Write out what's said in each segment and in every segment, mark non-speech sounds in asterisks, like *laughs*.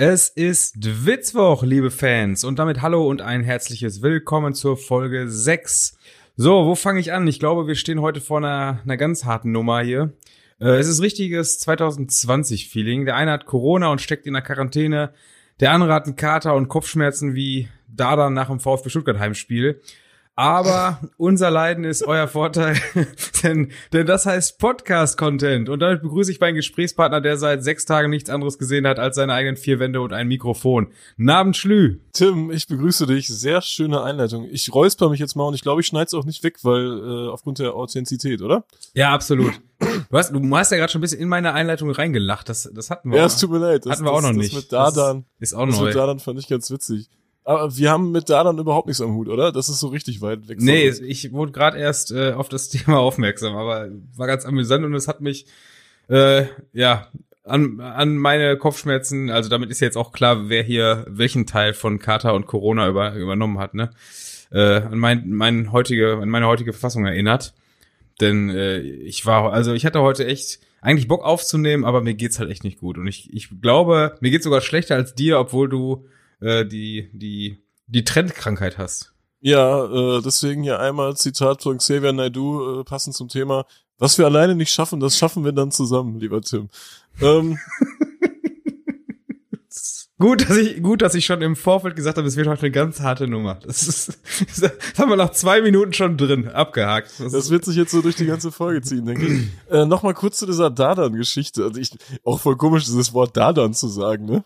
Es ist Witzwoch, liebe Fans, und damit hallo und ein herzliches Willkommen zur Folge 6. So, wo fange ich an? Ich glaube, wir stehen heute vor einer, einer ganz harten Nummer hier. Äh, es ist richtiges 2020-Feeling. Der eine hat Corona und steckt in der Quarantäne. Der andere hat einen Kater und Kopfschmerzen wie Dada nach dem VfB Stuttgart Heimspiel. Aber unser Leiden ist euer Vorteil, *laughs* denn, denn das heißt Podcast-Content. Und damit begrüße ich meinen Gesprächspartner, der seit sechs Tagen nichts anderes gesehen hat als seine eigenen vier Wände und ein Mikrofon. Namen Schlü. Tim, ich begrüße dich. Sehr schöne Einleitung. Ich räusper mich jetzt mal und ich glaube, ich schneide es auch nicht weg, weil äh, aufgrund der Authentizität, oder? Ja, absolut. Du hast, du hast ja gerade schon ein bisschen in meine Einleitung reingelacht. Das, das hatten wir. Ja, es tut mir leid. Das, hatten wir auch noch das, nicht. Das mit Dardan, ist auch das neu. mit Dardan fand ich ganz witzig. Aber wir haben mit Dardan überhaupt nichts am Hut, oder? Das ist so richtig weit weg. Nee, ich wurde gerade erst äh, auf das *laughs* Thema aufmerksam, aber war ganz amüsant und es hat mich äh, ja an, an meine Kopfschmerzen, also damit ist jetzt auch klar, wer hier welchen Teil von Kater und Corona über, übernommen hat, ne? Äh, an mein, mein heutige, an meine heutige Verfassung erinnert. Denn äh, ich war, also ich hatte heute echt eigentlich Bock aufzunehmen, aber mir geht's halt echt nicht gut. Und ich, ich glaube, mir geht's sogar schlechter als dir, obwohl du äh, die, die, die Trendkrankheit hast. Ja, äh, deswegen hier einmal Zitat von Xavier Naidoo, äh, passend zum Thema. Was wir alleine nicht schaffen, das schaffen wir dann zusammen, lieber Tim. Ähm, *laughs* Gut, dass ich, gut, dass ich schon im Vorfeld gesagt habe, es wird heute eine ganz harte Nummer. Das ist, *laughs* das haben wir nach zwei Minuten schon drin, abgehakt. Das, Das wird sich jetzt so durch die ganze Folge ziehen, denke ich. Äh, Nochmal kurz zu dieser Dardan-Geschichte. Also ich, auch voll komisch, dieses Wort Dardan zu sagen, ne?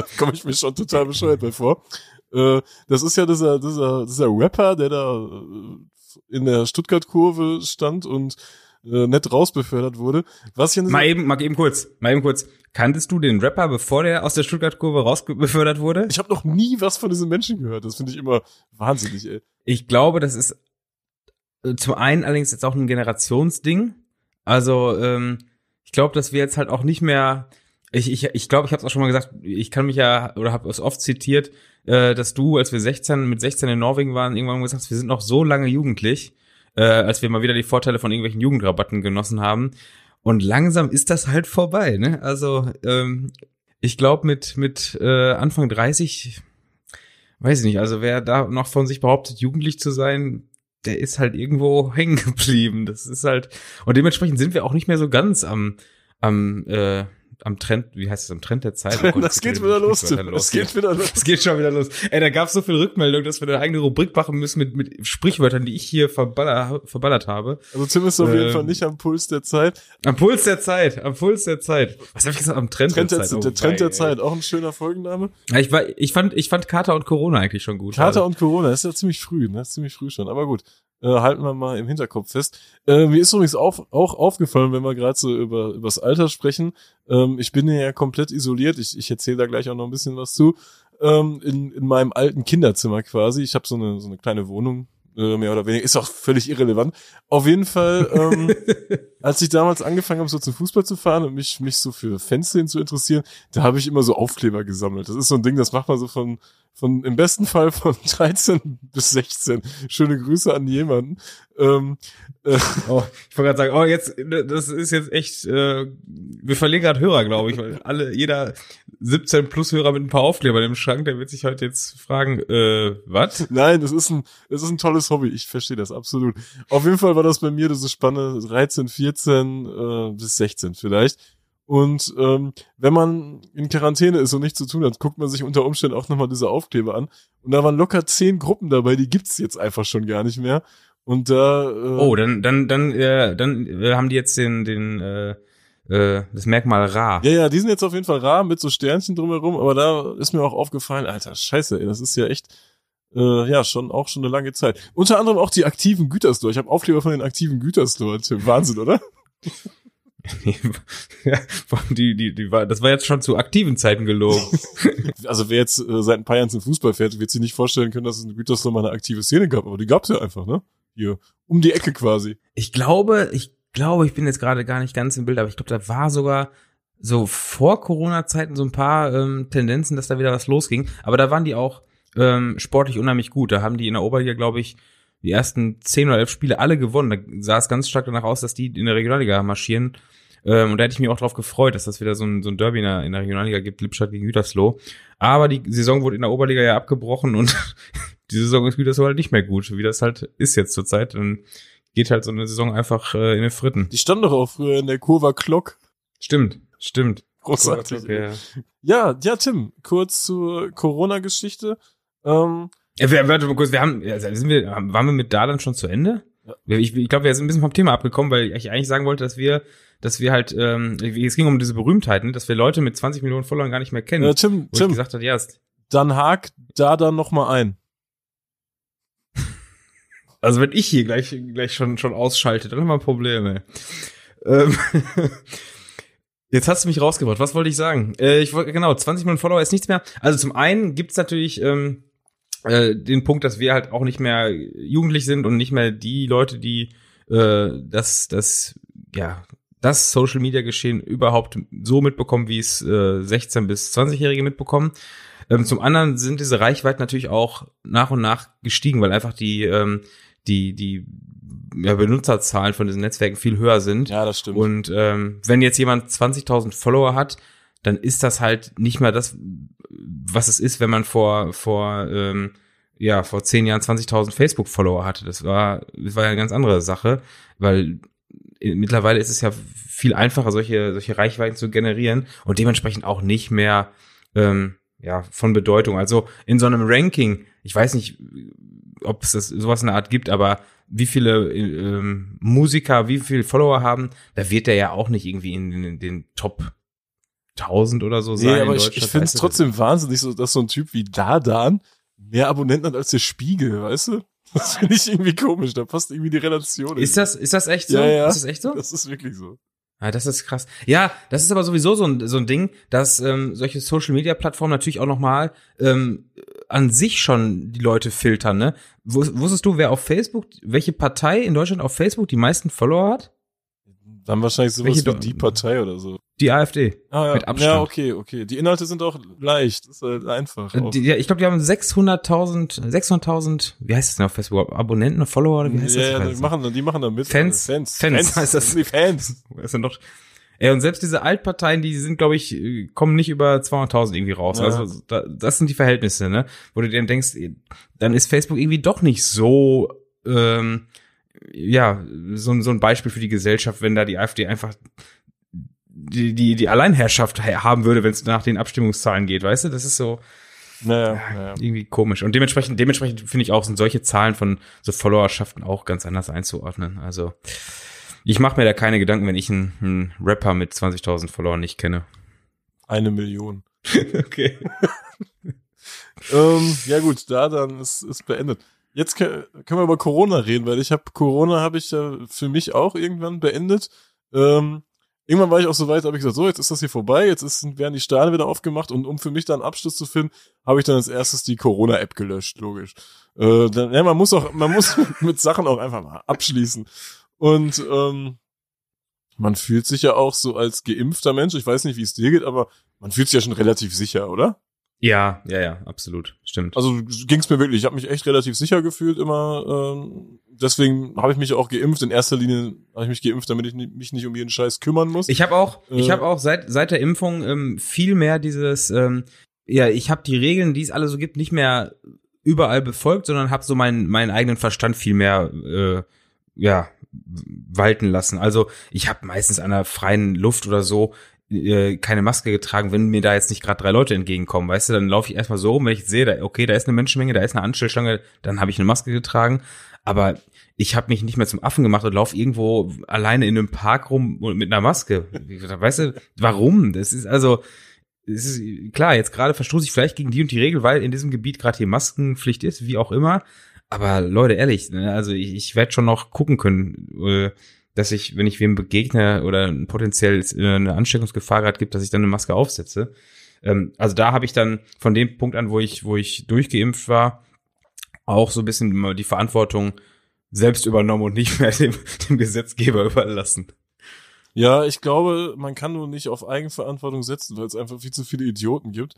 Da komme ich mir schon total bescheuert bei vor. Äh, das ist ja dieser, dieser, dieser Rapper, der da äh, in der Stuttgart-Kurve stand und äh, nett rausbefördert wurde. Was ich mal eben, mal eben kurz, mal eben kurz. Kanntest du den Rapper, bevor der aus der Stuttgart-Kurve rausbefördert wurde? ich habe noch nie was von diesem Menschen gehört. Das finde ich immer wahnsinnig, ey. Ich glaube, das ist äh, zum einen allerdings jetzt auch ein Generationsding. Also, ähm, ich glaube, dass wir jetzt halt auch nicht mehr. Ich, ich, ich glaube, ich habe es auch schon mal gesagt, ich kann mich ja, oder habe es oft zitiert, äh, dass du, als wir 16, mit 16 in Norwegen waren, irgendwann gesagt hast, wir sind noch so lange jugendlich, äh, als wir mal wieder die Vorteile von irgendwelchen Jugendrabatten genossen haben. Und langsam ist das halt vorbei, ne? Also, ähm, ich glaube, mit, mit äh, Anfang 30, weiß ich nicht, also wer da noch von sich behauptet, jugendlich zu sein, der ist halt irgendwo *laughs* hängen geblieben. Das ist halt, und dementsprechend sind wir auch nicht mehr so ganz am, am, äh, am Trend, wie heißt es, am Trend der Zeit? *laughs* Oh Gott, das geht wieder los, Tim. Das geht wieder los. es geht schon wieder los. Ey, da gab's so viel Rückmeldung, dass wir eine eigene Rubrik machen müssen mit, mit Sprichwörtern, die ich hier verballer, verballert habe. Also Tim ist auf jeden Ähm, Fall nicht am Puls der Zeit. Am Puls der Zeit, am Puls der Zeit. Was habe ich gesagt? Am Trend, Trend der, der Zeit. der Oh, Trend der ey. Zeit, auch ein schöner Folgenname. Ja, ich, war, ich fand, ich fand Kater und Corona eigentlich schon gut. Kater Also, und Corona, das ist ja ziemlich früh, ne? Das ist ziemlich früh schon. Aber gut, äh, halten wir mal im Hinterkopf fest. Äh, mir ist übrigens auf, auch aufgefallen, wenn wir gerade so über übers Alter sprechen. Ähm, ich bin ja komplett isoliert. Ich, ich erzähle da gleich auch noch ein bisschen was zu. Ähm, in, in meinem alten Kinderzimmer quasi. Ich habe so eine, so eine kleine Wohnung, mehr oder weniger. Ist auch völlig irrelevant. Auf jeden Fall, ähm, *laughs* als ich damals angefangen habe, so zum Fußball zu fahren und mich, mich so für Fanszenen zu interessieren, da habe ich immer so Aufkleber gesammelt. Das ist so ein Ding, das macht man so von, von im besten Fall von *laughs* 13 bis 16. Schöne Grüße an jemanden. Ähm, äh, Oh, ich wollte gerade sagen, oh, jetzt, das ist jetzt echt, äh, wir verlieren gerade Hörer, glaube ich, weil alle, jeder 17 plus Hörer mit ein paar Aufklebern im Schrank, der wird sich heute jetzt fragen, äh, was? nein, das ist ein, das ist ein tolles Hobby. Ich verstehe das absolut. Auf jeden Fall war das bei mir diese Spanne 13, 14 äh, bis 16 vielleicht. Und ähm, wenn man in Quarantäne ist und nichts zu tun hat, guckt man sich unter Umständen auch nochmal diese Aufkleber an. Und da waren locker zehn Gruppen dabei, die gibt's jetzt einfach schon gar nicht mehr. Und da äh, Oh, dann, dann, dann, äh, dann äh, haben die jetzt den, den, äh, äh, das Merkmal rar. Ja, ja, die sind jetzt auf jeden Fall rar mit so Sternchen drumherum, aber da ist mir auch aufgefallen, alter Scheiße, ey, das ist ja echt, äh, ja, schon auch schon eine lange Zeit. Unter anderem auch die aktiven Güterstore. Ich habe Aufkleber von den aktiven Güterstore. Tim. Wahnsinn, oder? *laughs* *laughs* ja, die, die, die war, das war jetzt schon zu aktiven Zeiten gelogen. *laughs* Also wer jetzt äh, seit ein paar Jahren zum Fußball fährt, wird sich nicht vorstellen können, dass es in Gütersloh mal eine aktive Szene gab, aber die gab's ja einfach, ne? Hier, um die Ecke quasi. Ich glaube, ich glaube, ich bin jetzt gerade gar nicht ganz im Bild, aber ich glaube, da war sogar so vor Corona-Zeiten so ein paar ähm, Tendenzen, dass da wieder was losging. Aber da waren die auch ähm, sportlich unheimlich gut. Da haben die in der Oberliga, glaube ich, die ersten zehn oder elf Spiele alle gewonnen. Da sah es ganz stark danach aus, dass die in der Regionalliga marschieren. Ähm, und da hätte ich mich auch drauf gefreut, dass das wieder so ein, so ein Derby in der, in der Regionalliga gibt, Lippstadt gegen Gütersloh. Aber die Saison wurde in der Oberliga ja abgebrochen und *laughs* die Saison ist Gütersloh halt nicht mehr gut, wie das halt ist jetzt zurzeit. Dann geht halt so eine Saison einfach äh, in den Fritten. Die stand doch auch früher in der Kurva Glock. Stimmt, stimmt. Großartig. Ja. Ja, ja, Tim, kurz zur Corona-Geschichte. Ähm, Ja, wir, warte mal kurz, wir haben, ja, sind wir, waren wir mit da dann schon zu Ende? Ja. Ich, ich glaube, wir sind ein bisschen vom Thema abgekommen, weil ich eigentlich sagen wollte, dass wir, dass wir halt, ähm, es ging um diese Berühmtheiten, dass wir Leute mit 20 Millionen Followern gar nicht mehr kennen. äh, Tim, Tim, gesagt habe, ja, dann hak da dann noch mal ein. Also wenn ich hier gleich, gleich schon, schon ausschalte, dann haben wir Probleme. Ähm, *laughs* Jetzt hast du mich rausgebracht. Was wollte ich sagen? Äh, ich wollte genau 20 Millionen Follower ist nichts mehr. Also zum einen gibt's natürlich ähm, äh, den Punkt, dass wir halt auch nicht mehr jugendlich sind und nicht mehr die Leute, die äh, das das ja das Social Media Geschehen überhaupt so mitbekommen, wie es äh, 16 bis 20-Jährige mitbekommen. Ähm, zum anderen sind diese Reichweiten natürlich auch nach und nach gestiegen, weil einfach die ähm, die die ja, Benutzerzahlen von diesen Netzwerken viel höher sind. Ja, das stimmt. Und ähm, wenn jetzt jemand 20.000 Follower hat, dann ist das halt nicht mehr das, was es ist, wenn man vor vor ähm, ja vor zehn Jahren 20.000 Facebook-Follower hatte. Das war das war ja eine ganz andere Sache, weil äh, mittlerweile ist es ja viel einfacher, solche solche Reichweiten zu generieren und dementsprechend auch nicht mehr ähm, ja von Bedeutung. Also in so einem Ranking, ich weiß nicht, ob es das, sowas in der Art gibt, aber wie viele ähm, Musiker, wie viele Follower haben, da wird der ja auch nicht irgendwie in, den- in den Top 1000 oder so sein. Nee, in aber ich, ich finde es trotzdem wahnsinnig, so, dass so ein Typ wie Dadan mehr Abonnenten hat als der Spiegel, weißt du? *laughs* Das finde ich irgendwie komisch, da passt irgendwie die Relation. Ist das, ist das echt so? Ja, ja. Ist das echt so? Das ist wirklich so. Ja, das ist krass. Ja, das ist aber sowieso so ein, so ein Ding, dass ähm, solche Social Media Plattformen natürlich auch nochmal ähm, an sich schon die Leute filtern, ne? Wus- Wusstest du, wer auf Facebook, welche Partei in Deutschland auf Facebook die meisten Follower hat? Dann wahrscheinlich sowas Welche wie Do- die Partei oder so. Die AfD. Ah, ja. Mit Abstand. Ja, okay, okay. Die Inhalte sind auch leicht. Das ist halt einfach. auch. Die, ja, ich glaube, die haben 600.000, 600.000, wie heißt das denn auf Facebook? Abonnenten, Follower oder wie heißt ja, das? Ja, die machen, dann- die machen da mit. Fans? Fans. Fans heißt das. Die Fans. *laughs* Das ist ja doch. Ey, und selbst diese Altparteien, die sind, glaube ich, äh, kommen nicht über 200.000 irgendwie raus. Ja. Also da, das sind die Verhältnisse, ne? Wo du dir dann denkst, dann ist Facebook irgendwie doch nicht so, ähm, ja, so, ein- so ein Beispiel für die Gesellschaft, wenn da die AfD einfach die, die, die Alleinherrschaft ha- haben würde, wenn es nach den Abstimmungszahlen geht, weißt du? Das ist so Naja, naja. irgendwie komisch. Und dementsprechend, dementsprechend finde ich auch, sind solche Zahlen von so Followerschaften auch ganz anders einzuordnen. Also ich mache mir da keine Gedanken, wenn ich einen, einen Rapper mit 20.000 Followern nicht kenne. Eine Million. *laughs* okay. *laughs* ähm, ja gut, da dann ist, ist beendet. Jetzt können, wir über Corona reden, weil ich habe Corona habe ich ja für mich auch irgendwann beendet. Ähm, irgendwann war ich auch so weit, habe ich gesagt, so jetzt ist das hier vorbei, jetzt ist, werden die Sterne wieder aufgemacht und um für mich da einen Abschluss zu finden, habe ich dann als erstes die Corona-App gelöscht, logisch. Äh, dann, ja, man muss auch, man muss mit, *laughs* mit Sachen auch einfach mal abschließen. Und ähm, man fühlt sich ja auch so als geimpfter Mensch, ich weiß nicht, wie es dir geht, aber man fühlt sich ja schon relativ sicher, oder? Ja, ja, ja, absolut. Stimmt. Also ging's mir wirklich. Ich habe mich echt relativ sicher gefühlt immer. Ähm, deswegen habe ich mich auch geimpft. In erster Linie habe ich mich geimpft, damit ich mich nicht um jeden Scheiß kümmern muss. Ich habe auch, ich Äh. habe auch seit seit der Impfung ähm, viel mehr dieses, ähm, ja, ich habe die Regeln, die es alle so gibt, nicht mehr überall befolgt, sondern habe so meinen meinen eigenen Verstand viel mehr, äh, ja, walten lassen. Also ich habe meistens an der freien Luft oder so äh, keine Maske getragen, wenn mir da jetzt nicht gerade drei Leute entgegenkommen, weißt du, dann laufe ich erstmal so rum, wenn ich sehe, da, okay, da ist eine Menschenmenge, da ist eine Anstellschlange, dann habe ich eine Maske getragen, aber ich habe mich nicht mehr zum Affen gemacht und laufe irgendwo alleine in einem Park rum mit einer Maske. Weißt du, warum? Das ist also, es ist klar, jetzt gerade verstoße ich vielleicht gegen die und die Regel, weil in diesem Gebiet gerade hier Maskenpflicht ist, wie auch immer. Aber Leute, ehrlich, ne, also ich, ich werde schon noch gucken können, äh, dass ich, wenn ich wem begegne oder potenziell eine Ansteckungsgefahr gerade gibt, dass ich dann eine Maske aufsetze. Ähm, also da habe ich dann von dem Punkt an, wo ich, wo ich durchgeimpft war, auch so ein bisschen die Verantwortung selbst übernommen und nicht mehr *laughs* dem, dem Gesetzgeber überlassen. ja, ich glaube, man kann nur nicht auf Eigenverantwortung setzen, weil es einfach viel zu viele Idioten gibt,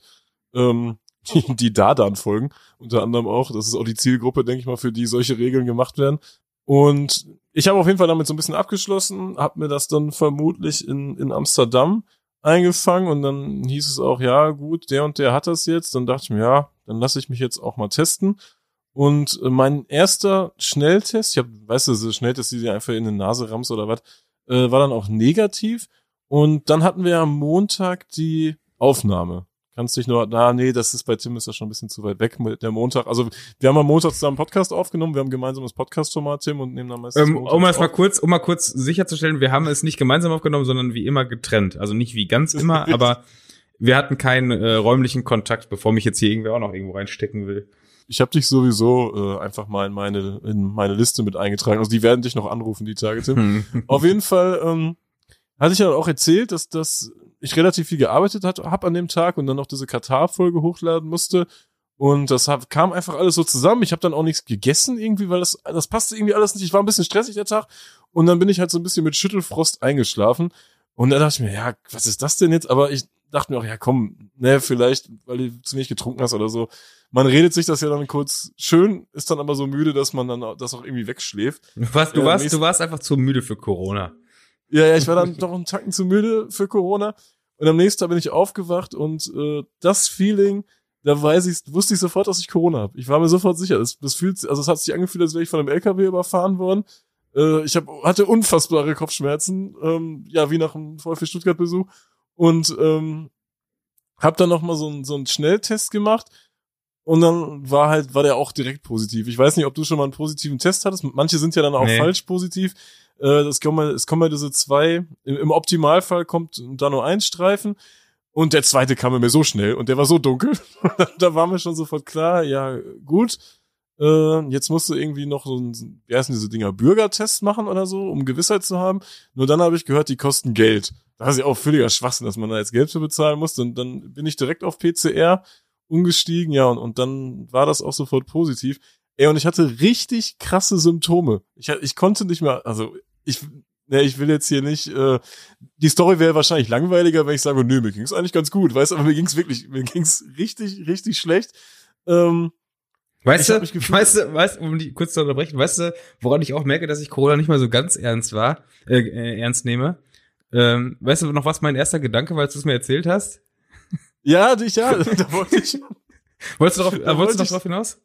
ähm, *laughs* die, die da dann folgen. Unter anderem auch. Das ist auch die Zielgruppe, denke ich mal, für die solche Regeln gemacht werden. Und ich habe auf jeden Fall damit so ein bisschen abgeschlossen, habe mir das dann vermutlich in, in Amsterdam eingefangen und dann hieß es auch, ja gut, der und der hat das jetzt. Dann dachte ich mir, ja, dann lasse ich mich jetzt auch mal testen. Und äh, mein erster Schnelltest, ich hab, weißt du, so Schnelltest, die dir einfach in die Nase rammst oder was, äh, war dann auch negativ. Und dann hatten wir am Montag die Aufnahme. Kannst dich nur, na, nee, das ist bei Tim ist das schon ein bisschen zu weit weg mit der Montag. Also, wir haben am Montag zusammen Podcast aufgenommen, wir haben gemeinsames Podcast-Format, Tim, und nehmen dann meistens. Ähm, um es mal kurz, um mal kurz sicherzustellen, wir haben es nicht gemeinsam aufgenommen, sondern wie immer getrennt. Also nicht wie ganz immer, *laughs* aber wir hatten keinen äh, räumlichen Kontakt, bevor mich jetzt hier irgendwer auch noch irgendwo reinstecken will. Ich habe dich sowieso äh, einfach mal in meine in meine Liste mit eingetragen. Also die werden dich noch anrufen die Tage, Tim. *laughs* Auf jeden Fall ähm, hatte ich ja auch erzählt, dass dass ich relativ viel gearbeitet hat, hab an dem Tag und dann noch diese Katar-Folge hochladen musste. Und das hab, kam einfach alles so zusammen. Ich habe dann auch nichts gegessen irgendwie, weil das, das passte irgendwie alles nicht. Ich war ein bisschen stressig der Tag. Und dann bin ich halt so ein bisschen mit Schüttelfrost eingeschlafen. Und dann dachte ich mir, ja, was ist das denn jetzt? Aber ich dachte mir auch, ja komm, ne, vielleicht, weil du zu wenig getrunken hast oder so. Man redet sich das ja dann kurz schön, ist dann aber so müde, dass man dann das auch irgendwie wegschläft. Du warst, du, warst, du warst einfach zu müde für Corona. Ja, ja, ich war dann doch einen Tacken zu müde für Corona. Und am nächsten Tag bin ich aufgewacht und äh, das Feeling, da weiß ich, wusste ich sofort, dass ich Corona habe. Ich war mir sofort sicher. Das, das fühlt, also es hat sich angefühlt, als wäre ich von einem LKW überfahren worden. Äh, ich hab, hatte unfassbare Kopfschmerzen, ähm, ja, wie nach einem VfB Stuttgart-Besuch. Und ähm, hab dann noch mal so, ein, so einen Schnelltest gemacht. Und dann war halt, war der auch direkt positiv. Ich weiß nicht, ob du schon mal einen positiven Test hattest. Manche sind ja dann auch nee. falsch positiv. Äh, das kommen, es kommen ja diese zwei, im, im Optimalfall kommt da nur ein Streifen und der zweite kam mir so schnell und der war so dunkel. *laughs* da war mir schon sofort klar, ja, gut. Äh, jetzt musst du irgendwie noch so ein, wie heißen diese Dinger, Bürgertest machen oder so, um Gewissheit zu haben. Nur dann habe ich gehört, die kosten Geld. Da ist ja auch völliger Schwachsinn, dass man da jetzt Geld für bezahlen muss. Und dann bin ich direkt auf PCR umgestiegen, ja, und, und dann war das auch sofort positiv. Ey, und ich hatte richtig krasse Symptome. Ich, ich konnte nicht mehr, also ich, ne, ich will jetzt hier nicht, äh, die Story wäre wahrscheinlich langweiliger, wenn ich sage, nö, mir ging's eigentlich ganz gut, weißt du, aber mir ging's wirklich, mir ging's richtig, richtig schlecht. Ähm, Weißt du, weißt du, weißt du, um die kurz zu unterbrechen, weißt du, woran ich auch merke, dass ich Corona nicht mal so ganz ernst war, äh, äh, ernst nehme? Ähm, weißt du noch, was mein erster Gedanke war, als du es mir erzählt hast? Ja, dich, ja, *laughs* da wollte ich. *laughs* wolltest du, drauf, äh, wolltest du noch drauf hinaus?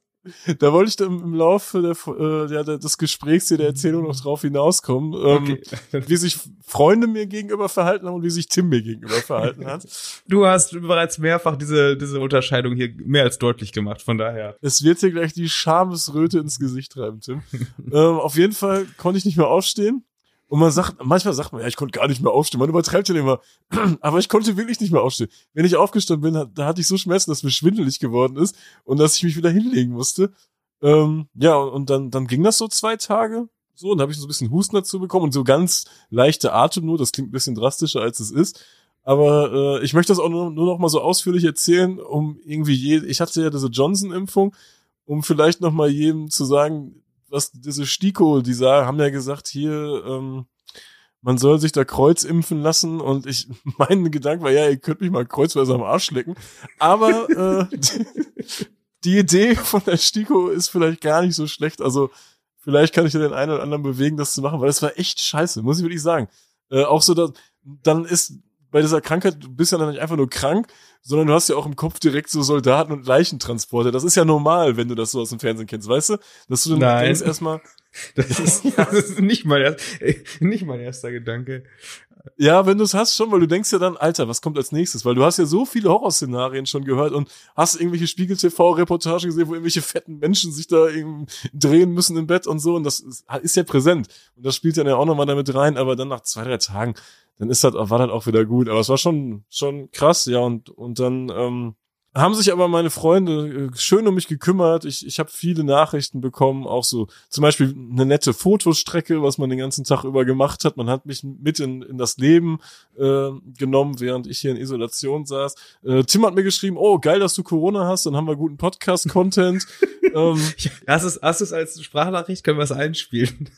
Da wollte ich dann im Laufe der, äh, des Gesprächs hier der Erzählung noch drauf hinauskommen, ähm, okay. *laughs* wie sich Freunde mir gegenüber verhalten haben und wie sich Tim mir gegenüber verhalten hat. *laughs* Du hast bereits mehrfach diese, diese Unterscheidung hier mehr als deutlich gemacht, von daher. Es wird dir gleich die Schamesröte ins Gesicht treiben, Tim. *laughs* ähm, auf jeden Fall konnte ich nicht mehr aufstehen. Und man sagt, manchmal sagt man, ja, ich konnte gar nicht mehr aufstehen. Man übertreibt ja immer. *clears throat* Aber ich konnte wirklich nicht mehr aufstehen. Wenn ich aufgestanden bin, da hatte ich so Schmerzen, dass mir schwindelig geworden ist und dass ich mich wieder hinlegen musste. Ähm, ja, und dann, dann ging das so zwei Tage. So, und habe ich so ein bisschen Husten dazu bekommen und so ganz leichte Atemnot. Das klingt ein bisschen drastischer, als es ist. Aber äh, ich möchte das auch nur, nur noch mal so ausführlich erzählen, um irgendwie je, ich hatte ja diese Johnson-Impfung, um vielleicht noch mal jedem zu sagen, was diese Stiko, die sah, haben ja gesagt, hier, ähm, man soll sich da Kreuz impfen lassen und ich, *laughs* mein Gedanke war, ja, ihr könnt mich mal kreuzweise am Arsch lecken. Aber äh, *laughs* die, Idee von der Stiko ist vielleicht gar nicht so schlecht. Also vielleicht kann ich ja den einen oder anderen bewegen, das zu machen, weil das war echt scheiße, muss ich wirklich sagen. Äh, auch so, dass dann ist bei dieser Krankheit, du bist ja dann nicht einfach nur krank, sondern du hast ja auch im Kopf direkt so Soldaten und Leichentransporter. Das ist ja normal, wenn du das so aus dem Fernsehen kennst, weißt du? Dass du dann Nein. denkst erstmal. *laughs* Das ist, das ist nicht mein, erst, nicht mein erster Gedanke. Ja, wenn du es hast schon, weil du denkst ja dann, Alter, was kommt als nächstes? Weil du hast ja so viele Horrorszenarien schon gehört und hast irgendwelche Spiegel-TV-Reportagen gesehen, wo irgendwelche fetten Menschen sich da irgendwie drehen müssen im Bett und so und das ist ja präsent. Und das spielt dann ja auch nochmal damit rein, aber dann nach zwei, drei Tagen dann ist das, war das auch wieder gut. Aber es war schon, schon krass, ja. Und, und dann ähm, haben sich aber meine Freunde äh, schön um mich gekümmert. Ich, ich habe viele Nachrichten bekommen, auch so zum Beispiel eine nette Fotostrecke, was man den ganzen Tag über gemacht hat. Man hat mich mit in, in das Leben äh, genommen, während ich hier in Isolation saß. Äh, Tim hat mir geschrieben, oh, geil, dass du Corona hast, dann haben wir guten Podcast-Content. *laughs* ähm, hast du es als Sprachnachricht, können wir es einspielen.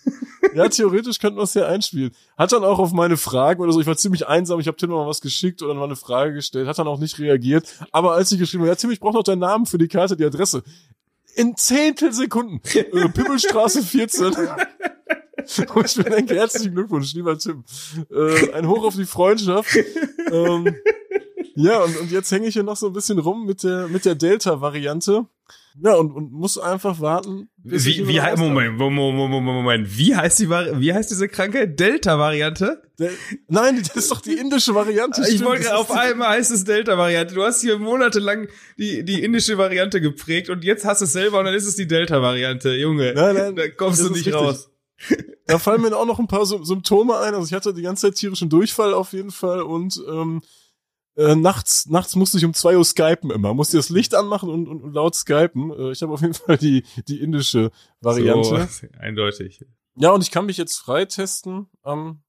Ja, theoretisch könnten wir es ja einspielen. Hat dann auch auf meine Fragen oder so, ich war ziemlich einsam, ich habe Tim mal was geschickt oder mal eine Frage gestellt, hat dann auch nicht reagiert. Aber als ich geschrieben habe, ja Tim, ich brauche noch deinen Namen für die Karte, die Adresse. in Zehntelsekunden. Äh, Pimmelstraße 14. *laughs* Und ich mir denke, herzlichen Glückwunsch, lieber Tim. Äh, ein Hoch auf die Freundschaft. ähm, ja, und, und jetzt hänge ich hier noch so ein bisschen rum mit der, mit der Delta-Variante. Ja, und, und muss einfach warten. Wie, wie, Moment, Moment, Moment, Moment, wie heißt die, wie heißt diese kranke Delta-Variante? Del Nein, das ist doch die indische Variante. Ich wollte auf einmal heißt es Delta-Variante. Du hast hier monatelang die, die indische Variante geprägt und jetzt hast du es selber und dann ist es die Delta-Variante. Junge, nein, nein, da kommst du nicht raus. Da fallen mir auch noch ein paar Symptome ein. Also ich hatte die ganze Zeit tierischen Durchfall auf jeden Fall und ähm, äh, nachts, nachts musste ich um zwei Uhr skypen immer. Musste das Licht anmachen und, und, und laut skypen. Äh, ich habe auf jeden *laughs* Fall die, die indische Variante. So, *laughs* eindeutig. Ja, und ich kann mich jetzt freitesten am,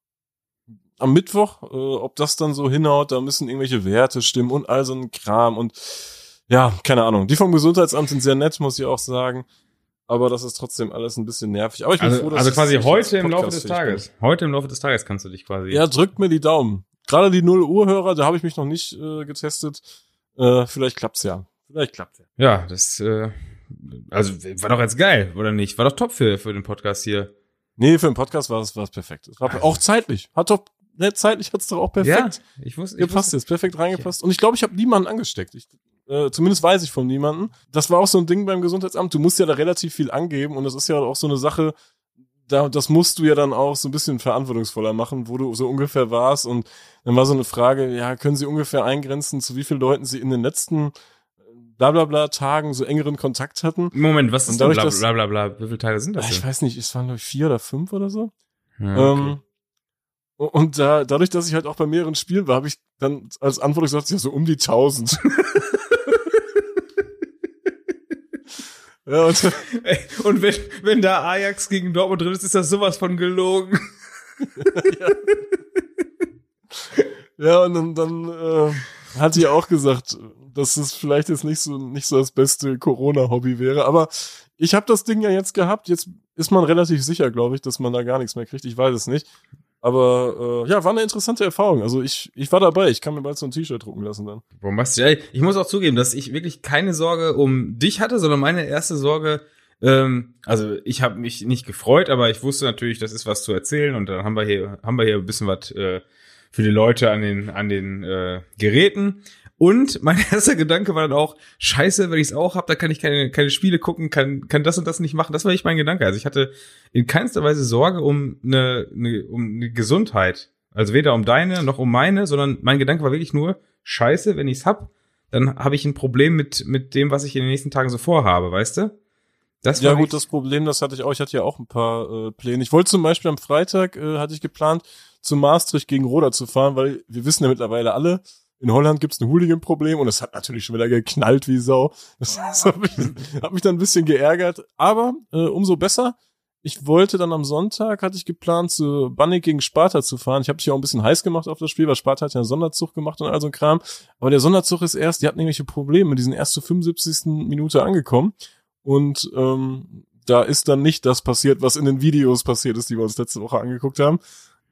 am Mittwoch, äh, ob das dann so hinhaut. Da müssen irgendwelche Werte stimmen und all so ein Kram. Und ja, keine Ahnung. Die vom Gesundheitsamt sind sehr nett, muss ich auch sagen. Aber das ist trotzdem alles ein bisschen nervig. Aber ich bin also, froh, dass also quasi heute im Laufe des Tages. Bin. Heute im Laufe des Tages kannst du dich quasi. Ja, drückt mir die Daumen gerade die 0 Uhr Hörer, da habe ich mich noch nicht äh, getestet. Äh, vielleicht klappt's ja. Vielleicht klappt's ja. Ja, das äh, also war doch jetzt geil, oder nicht? War doch top für für den Podcast hier. Nee, für den Podcast war es war es perfekt. Es war also. auch zeitlich. Hat doch ne, zeitlich hat's doch auch perfekt. Ja, ich wusste, ich gepasst jetzt, perfekt reingepasst. Und ich glaube, ich habe niemanden angesteckt. Ich, äh, zumindest weiß ich von niemanden. Das war auch so ein Ding beim Gesundheitsamt. Du musst ja da relativ viel angeben und das ist ja auch so eine Sache, da, das musst du ja dann auch so ein bisschen verantwortungsvoller machen, wo du so ungefähr warst. Und dann war so eine Frage, ja, können Sie ungefähr eingrenzen, zu wie vielen Leuten Sie in den letzten blablabla bla, bla, Tagen so engeren Kontakt hatten? Moment, was ist denn blablabla? Bla, bla, wie viele Tage sind das? Denn? Ich weiß nicht, es waren glaube ich vier oder fünf oder so. Ja, okay. ähm, und da, dadurch, dass ich halt auch bei mehreren Spielen war, habe ich dann als Antwort gesagt, ja, so um die tausend. *laughs* Ja, und, *laughs* und wenn, wenn da Ajax gegen Dortmund drin ist, ist das sowas von gelogen. ja. *laughs* ja, und dann, dann äh, hat sie auch gesagt, dass es vielleicht jetzt nicht so nicht so das beste Corona-Hobby wäre. Aber ich habe das Ding ja jetzt gehabt. Jetzt ist man relativ sicher, glaube ich, dass man da gar nichts mehr kriegt. Ich weiß es nicht. Aber äh, ja, war eine interessante Erfahrung. Also ich, ich war dabei. Ich kann mir bald so ein T-Shirt drucken lassen dann. Ich muss auch zugeben, dass ich wirklich keine Sorge um dich hatte, sondern meine erste Sorge, ähm, also ich habe mich nicht gefreut, aber ich wusste natürlich, das ist was zu erzählen und dann haben wir hier, haben wir hier ein bisschen was äh, für die Leute an den, an den äh, Geräten. Und mein *laughs* erster Gedanke war dann auch, scheiße, wenn ich es auch habe, da kann ich keine, keine Spiele gucken, kann, kann das und das nicht machen. Das war nicht mein Gedanke. Also ich hatte in keinster Weise Sorge um eine, eine, um eine Gesundheit. Also weder um deine noch um meine, sondern mein Gedanke war wirklich nur, scheiße, wenn ich's hab, dann habe ich ein Problem mit, mit dem, was ich in den nächsten Tagen so vorhabe, weißt du? Das ja gut, das Problem, das hatte ich auch. Ich hatte ja auch ein paar äh, Pläne. Ich wollte zum Beispiel am Freitag, äh, hatte ich geplant, zu Maastricht gegen Roda zu fahren, weil wir wissen ja mittlerweile alle, in Holland gibt's ein Hooligan-Problem und es hat natürlich schon wieder geknallt wie Sau. Das, das *laughs* hat, mich, hat mich dann ein bisschen geärgert. Aber äh, umso besser. Ich wollte dann am Sonntag, hatte ich geplant, zu Bannig gegen Sparta zu fahren. Ich habe dich auch ein bisschen heiß gemacht auf das Spiel, weil Sparta hat ja einen Sonderzug gemacht und all so ein Kram. Aber der Sonderzug ist erst, die hatten irgendwelche Probleme, die sind erst zur 75. Minute angekommen. Und ähm, da ist dann nicht das passiert, was in den Videos passiert ist, die wir uns letzte Woche angeguckt haben.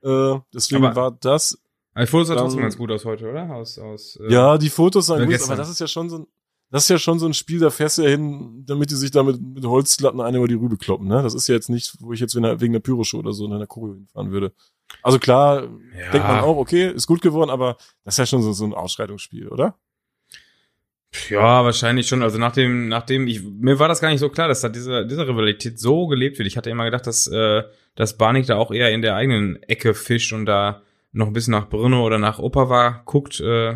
Äh, deswegen aber war das aber die Fotos sahen trotzdem ganz gut aus heute, oder? Aus, aus, äh, ja, die Fotos sahen gut aus, aber das ist ja schon so ein, das ist ja schon so ein Spiel, da fährst du ja hin, damit die sich da mit, mit Holzlatten eine über die Rübe kloppen, ne? Das ist ja jetzt nicht, wo ich jetzt wegen der Pyroshow oder so in einer Choreo hinfahren würde. Also klar, ja. denkt man auch, okay, ist gut geworden, aber das ist ja schon so, so ein Ausschreitungsspiel, oder? Ja, wahrscheinlich schon. Also nachdem, nachdem ich mir war das gar nicht so klar, dass da diese diese Rivalität so gelebt wird. Ich hatte immer gedacht, dass äh, dass Barnik da auch eher in der eigenen Ecke fischt und da noch ein bisschen nach Brno oder nach Opava guckt, äh,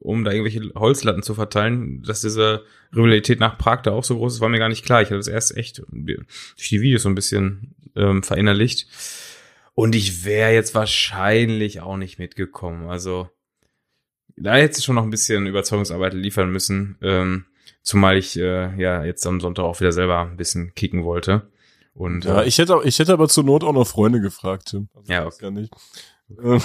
um da irgendwelche Holzlatten zu verteilen, dass diese Rivalität nach Prag da auch so groß ist, war mir gar nicht klar. Ich hatte das erst echt durch die Videos so ein bisschen ähm, verinnerlicht. Und ich wäre jetzt wahrscheinlich auch nicht mitgekommen. Also da hätte ich schon noch ein bisschen Überzeugungsarbeit liefern müssen. Ähm, zumal ich äh, ja jetzt am Sonntag auch wieder selber ein bisschen kicken wollte. Und, ja, äh, ich hätte, ich hätte aber zur Not auch noch Freunde gefragt, Tim. Also ja, okay. gar nicht. Ähm,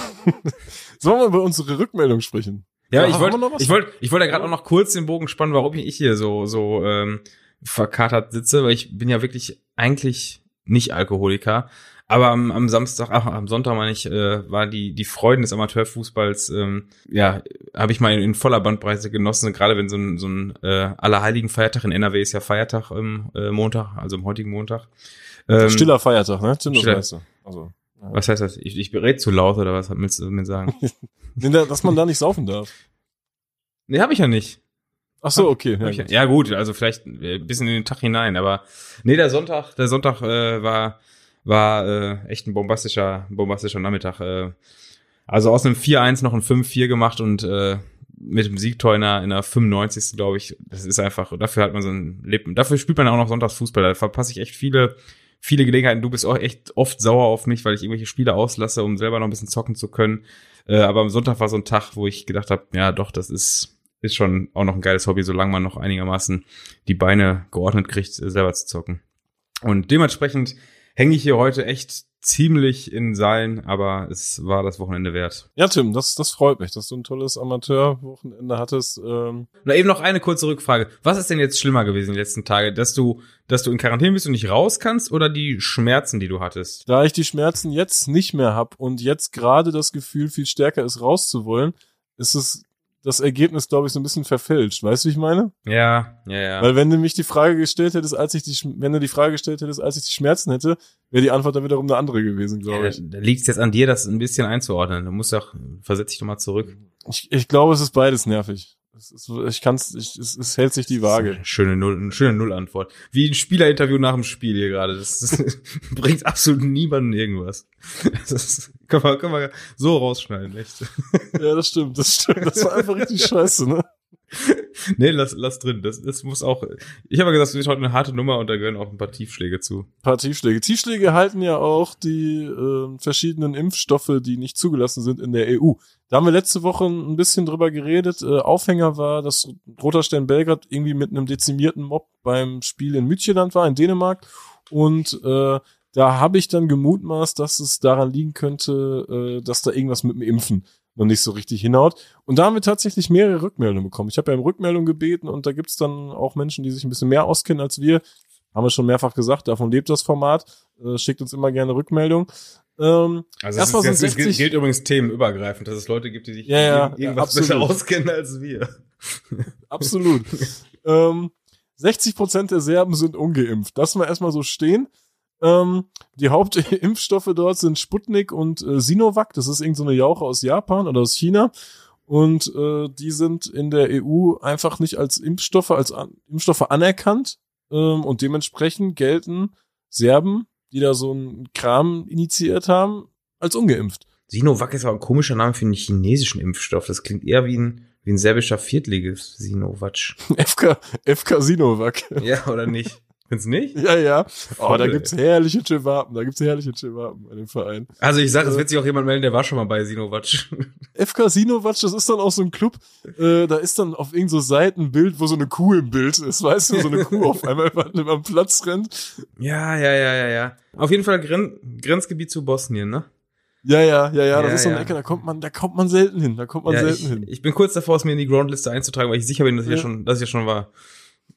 *laughs* sollen wir über unsere Rückmeldung sprechen? Ja, ja ich wollte, ich wollte, ich wollte ja gerade auch noch kurz den Bogen spannen, warum ich hier so so ähm, verkatert sitze, weil ich bin ja wirklich eigentlich nicht Alkoholiker, Aber am, am Samstag, ach, am Sonntag meine ich, äh, war die die Freuden des Amateurfußballs, ähm, ja, habe ich mal in, in voller Bandbreite genossen. Gerade wenn so ein so ein äh, Allerheiligen Feiertag in NRW ist ja Feiertag im äh, Montag, also im heutigen Montag. Ähm, Stiller Feiertag, ne? Du. Also. Was heißt das? Ich, ich berät zu laut oder was willst du mir sagen? *laughs* Dass man da nicht saufen darf. nee, habe ich ja nicht. Ach so, okay. Ja, gut. ja gut, also vielleicht äh, ein bisschen in den Tag hinein, aber nee, der Sonntag, der Sonntag äh, war war äh, echt ein bombastischer bombastischer Nachmittag. Äh, also aus einem 4-1 noch ein 5-4 gemacht und äh, mit dem Siegtor in der, in der 95. glaube ich, das ist einfach, dafür hat man so ein Leben, dafür spielt man auch noch Sonntagsfußball, da verpasse ich echt viele viele Gelegenheiten. Du bist auch echt oft sauer auf mich, weil ich irgendwelche Spiele auslasse, um selber noch ein bisschen zocken zu können. Äh, aber am Sonntag war so ein Tag, wo ich gedacht habe, ja doch, das ist ist schon auch noch ein geiles Hobby, solange man noch einigermaßen die Beine geordnet kriegt, äh, selber zu zocken. Und dementsprechend hänge ich hier heute echt ziemlich in Seilen, aber es war das Wochenende wert. ja, Tim, das, das freut mich, dass du ein tolles Amateurwochenende hattest. Ähm, Na, eben noch eine kurze Rückfrage. Was ist denn jetzt schlimmer gewesen die letzten Tage? Dass du, dass du in Quarantäne bist und nicht raus kannst oder die Schmerzen, die du hattest? da ich die Schmerzen jetzt nicht mehr hab und jetzt gerade das Gefühl viel stärker ist, rauszuwollen, ist es das Ergebnis, glaube ich, so ein bisschen verfälscht. Weißt du, wie ich meine? Ja, ja, ja. Weil wenn du mich die Frage gestellt hättest, als ich die, wenn du die Frage gestellt hättest, als ich die Schmerzen hätte, wäre die Antwort dann wiederum eine andere gewesen, Ja, glaube da, ich. da liegt es jetzt an dir, das ein bisschen einzuordnen. Du musst doch, versetz dich doch mal zurück. ich. Ich glaube, es ist beides nervig. Es ist, ich kann's, ich, es, es hält sich die Waage. Schöne Null, eine schöne Null-Antwort. Wie ein Spielerinterview nach dem Spiel hier gerade. Das, das *laughs* bringt absolut niemanden irgendwas. Das können wir, können wir so rausschneiden, echt. Ja, das stimmt, das stimmt. Das war einfach richtig scheiße, ne? *laughs* Nee, lass, lass drin. Das, das muss auch. Ich habe ja gesagt, es wird heute eine harte Nummer und da gehören auch ein paar Tiefschläge zu. Ein paar Tiefschläge. Tiefschläge halten ja auch die äh, verschiedenen Impfstoffe, die nicht zugelassen sind in der EU. Da haben wir letzte Woche ein bisschen drüber geredet. Äh, Aufhänger war, dass Roter Stern Belgrad irgendwie mit einem dezimierten Mob beim Spiel in Mütjeland war, in Dänemark. Und äh, da habe ich dann gemutmaßt, dass es daran liegen könnte, äh, dass da irgendwas mit dem Impfen noch nicht so richtig hinhaut. Und da haben wir tatsächlich mehrere Rückmeldungen bekommen. Ich habe ja um Rückmeldung gebeten und da gibt's dann auch Menschen, die sich ein bisschen mehr auskennen als wir. Haben wir schon mehrfach gesagt, davon lebt das Format. Äh, schickt uns immer gerne Rückmeldung. Ähm, Also es, ist, es gilt, 60 gilt übrigens themenübergreifend, dass es Leute gibt, die sich Ja, ja, irgendwas ja, besser absolut. auskennen als wir. *laughs* absolut. ähm, 60 Prozent der Serben sind ungeimpft. Lassen wir erstmal so stehen. Ähm, die Hauptimpfstoffe dort sind Sputnik und äh, Sinovac. Das ist irgendeine so eine Jauche aus Japan oder aus China. Und äh, die sind in der EU einfach nicht als Impfstoffe, als an Impfstoffe anerkannt. Ähm, und dementsprechend gelten Serben, die da so einen Kram initiiert haben, als ungeimpft. Sinovac ist auch ein komischer Name für einen chinesischen Impfstoff. Das klingt eher wie ein, wie ein serbischer Viertliges Sinovac. *laughs* FK, FK Sinovac. Ja, oder nicht? Findest du nicht? Ja, ja. Oh, Voll, da ey. gibt's herrliche Chewapen. Da gibt's herrliche Chewapen bei dem Verein. Also ich sag, es Äh. wird sich auch jemand melden, der war schon mal bei Sinovac. *laughs* FK Sinovac, das ist dann auch so ein Club, äh, da ist dann auf irgend so Seiten ein Bild, wo so eine Kuh im Bild ist, weißt du, so eine Kuh *laughs* auf einmal über den Platz rennt. Ja, ja, ja, ja, ja. Auf jeden Fall Gren Grenzgebiet zu Bosnien, ne? Ja, ja, ja, ja, das Ja, ist so eine ja. Ecke, da kommt man, da kommt man selten hin, da kommt man Ja, selten ich, hin. ich bin kurz davor, es mir in die Groundliste einzutragen, weil ich sicher bin, dass ich Ja. schon, dass ich ja schon war.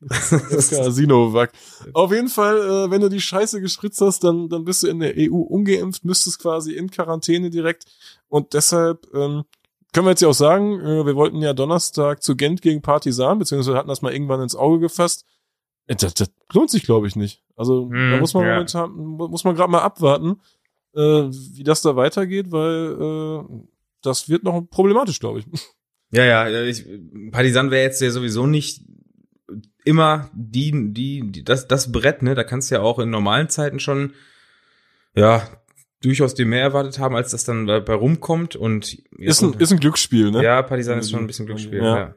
FK Sinovac. Auf jeden Fall, äh, wenn du die Scheiße gespritzt hast, dann, dann bist du in der EU ungeimpft, müsstest quasi in Quarantäne direkt. Und deshalb ähm, können wir jetzt ja auch sagen, äh, wir wollten ja Donnerstag zu Gent gegen Partisan, beziehungsweise hatten das mal irgendwann ins Auge gefasst. Äh, Das, das lohnt sich, glaube ich, nicht. Also Hm, da muss man ja. momentan, mu- muss man gerade mal abwarten, äh, wie das da weitergeht, weil äh, das wird noch problematisch, glaube ich. Ja, ja, ja, ich, Partisan wäre jetzt ja sowieso nicht immer die, die, die, das, das Brett, ne? Da kannst du ja auch in normalen Zeiten schon, ja, durchaus dir mehr erwartet haben, als das dann bei, rumkommt und Ist ein, ist ein Glücksspiel, ne? ja, Partisan ist schon ein bisschen Glücksspiel, Ja. ja.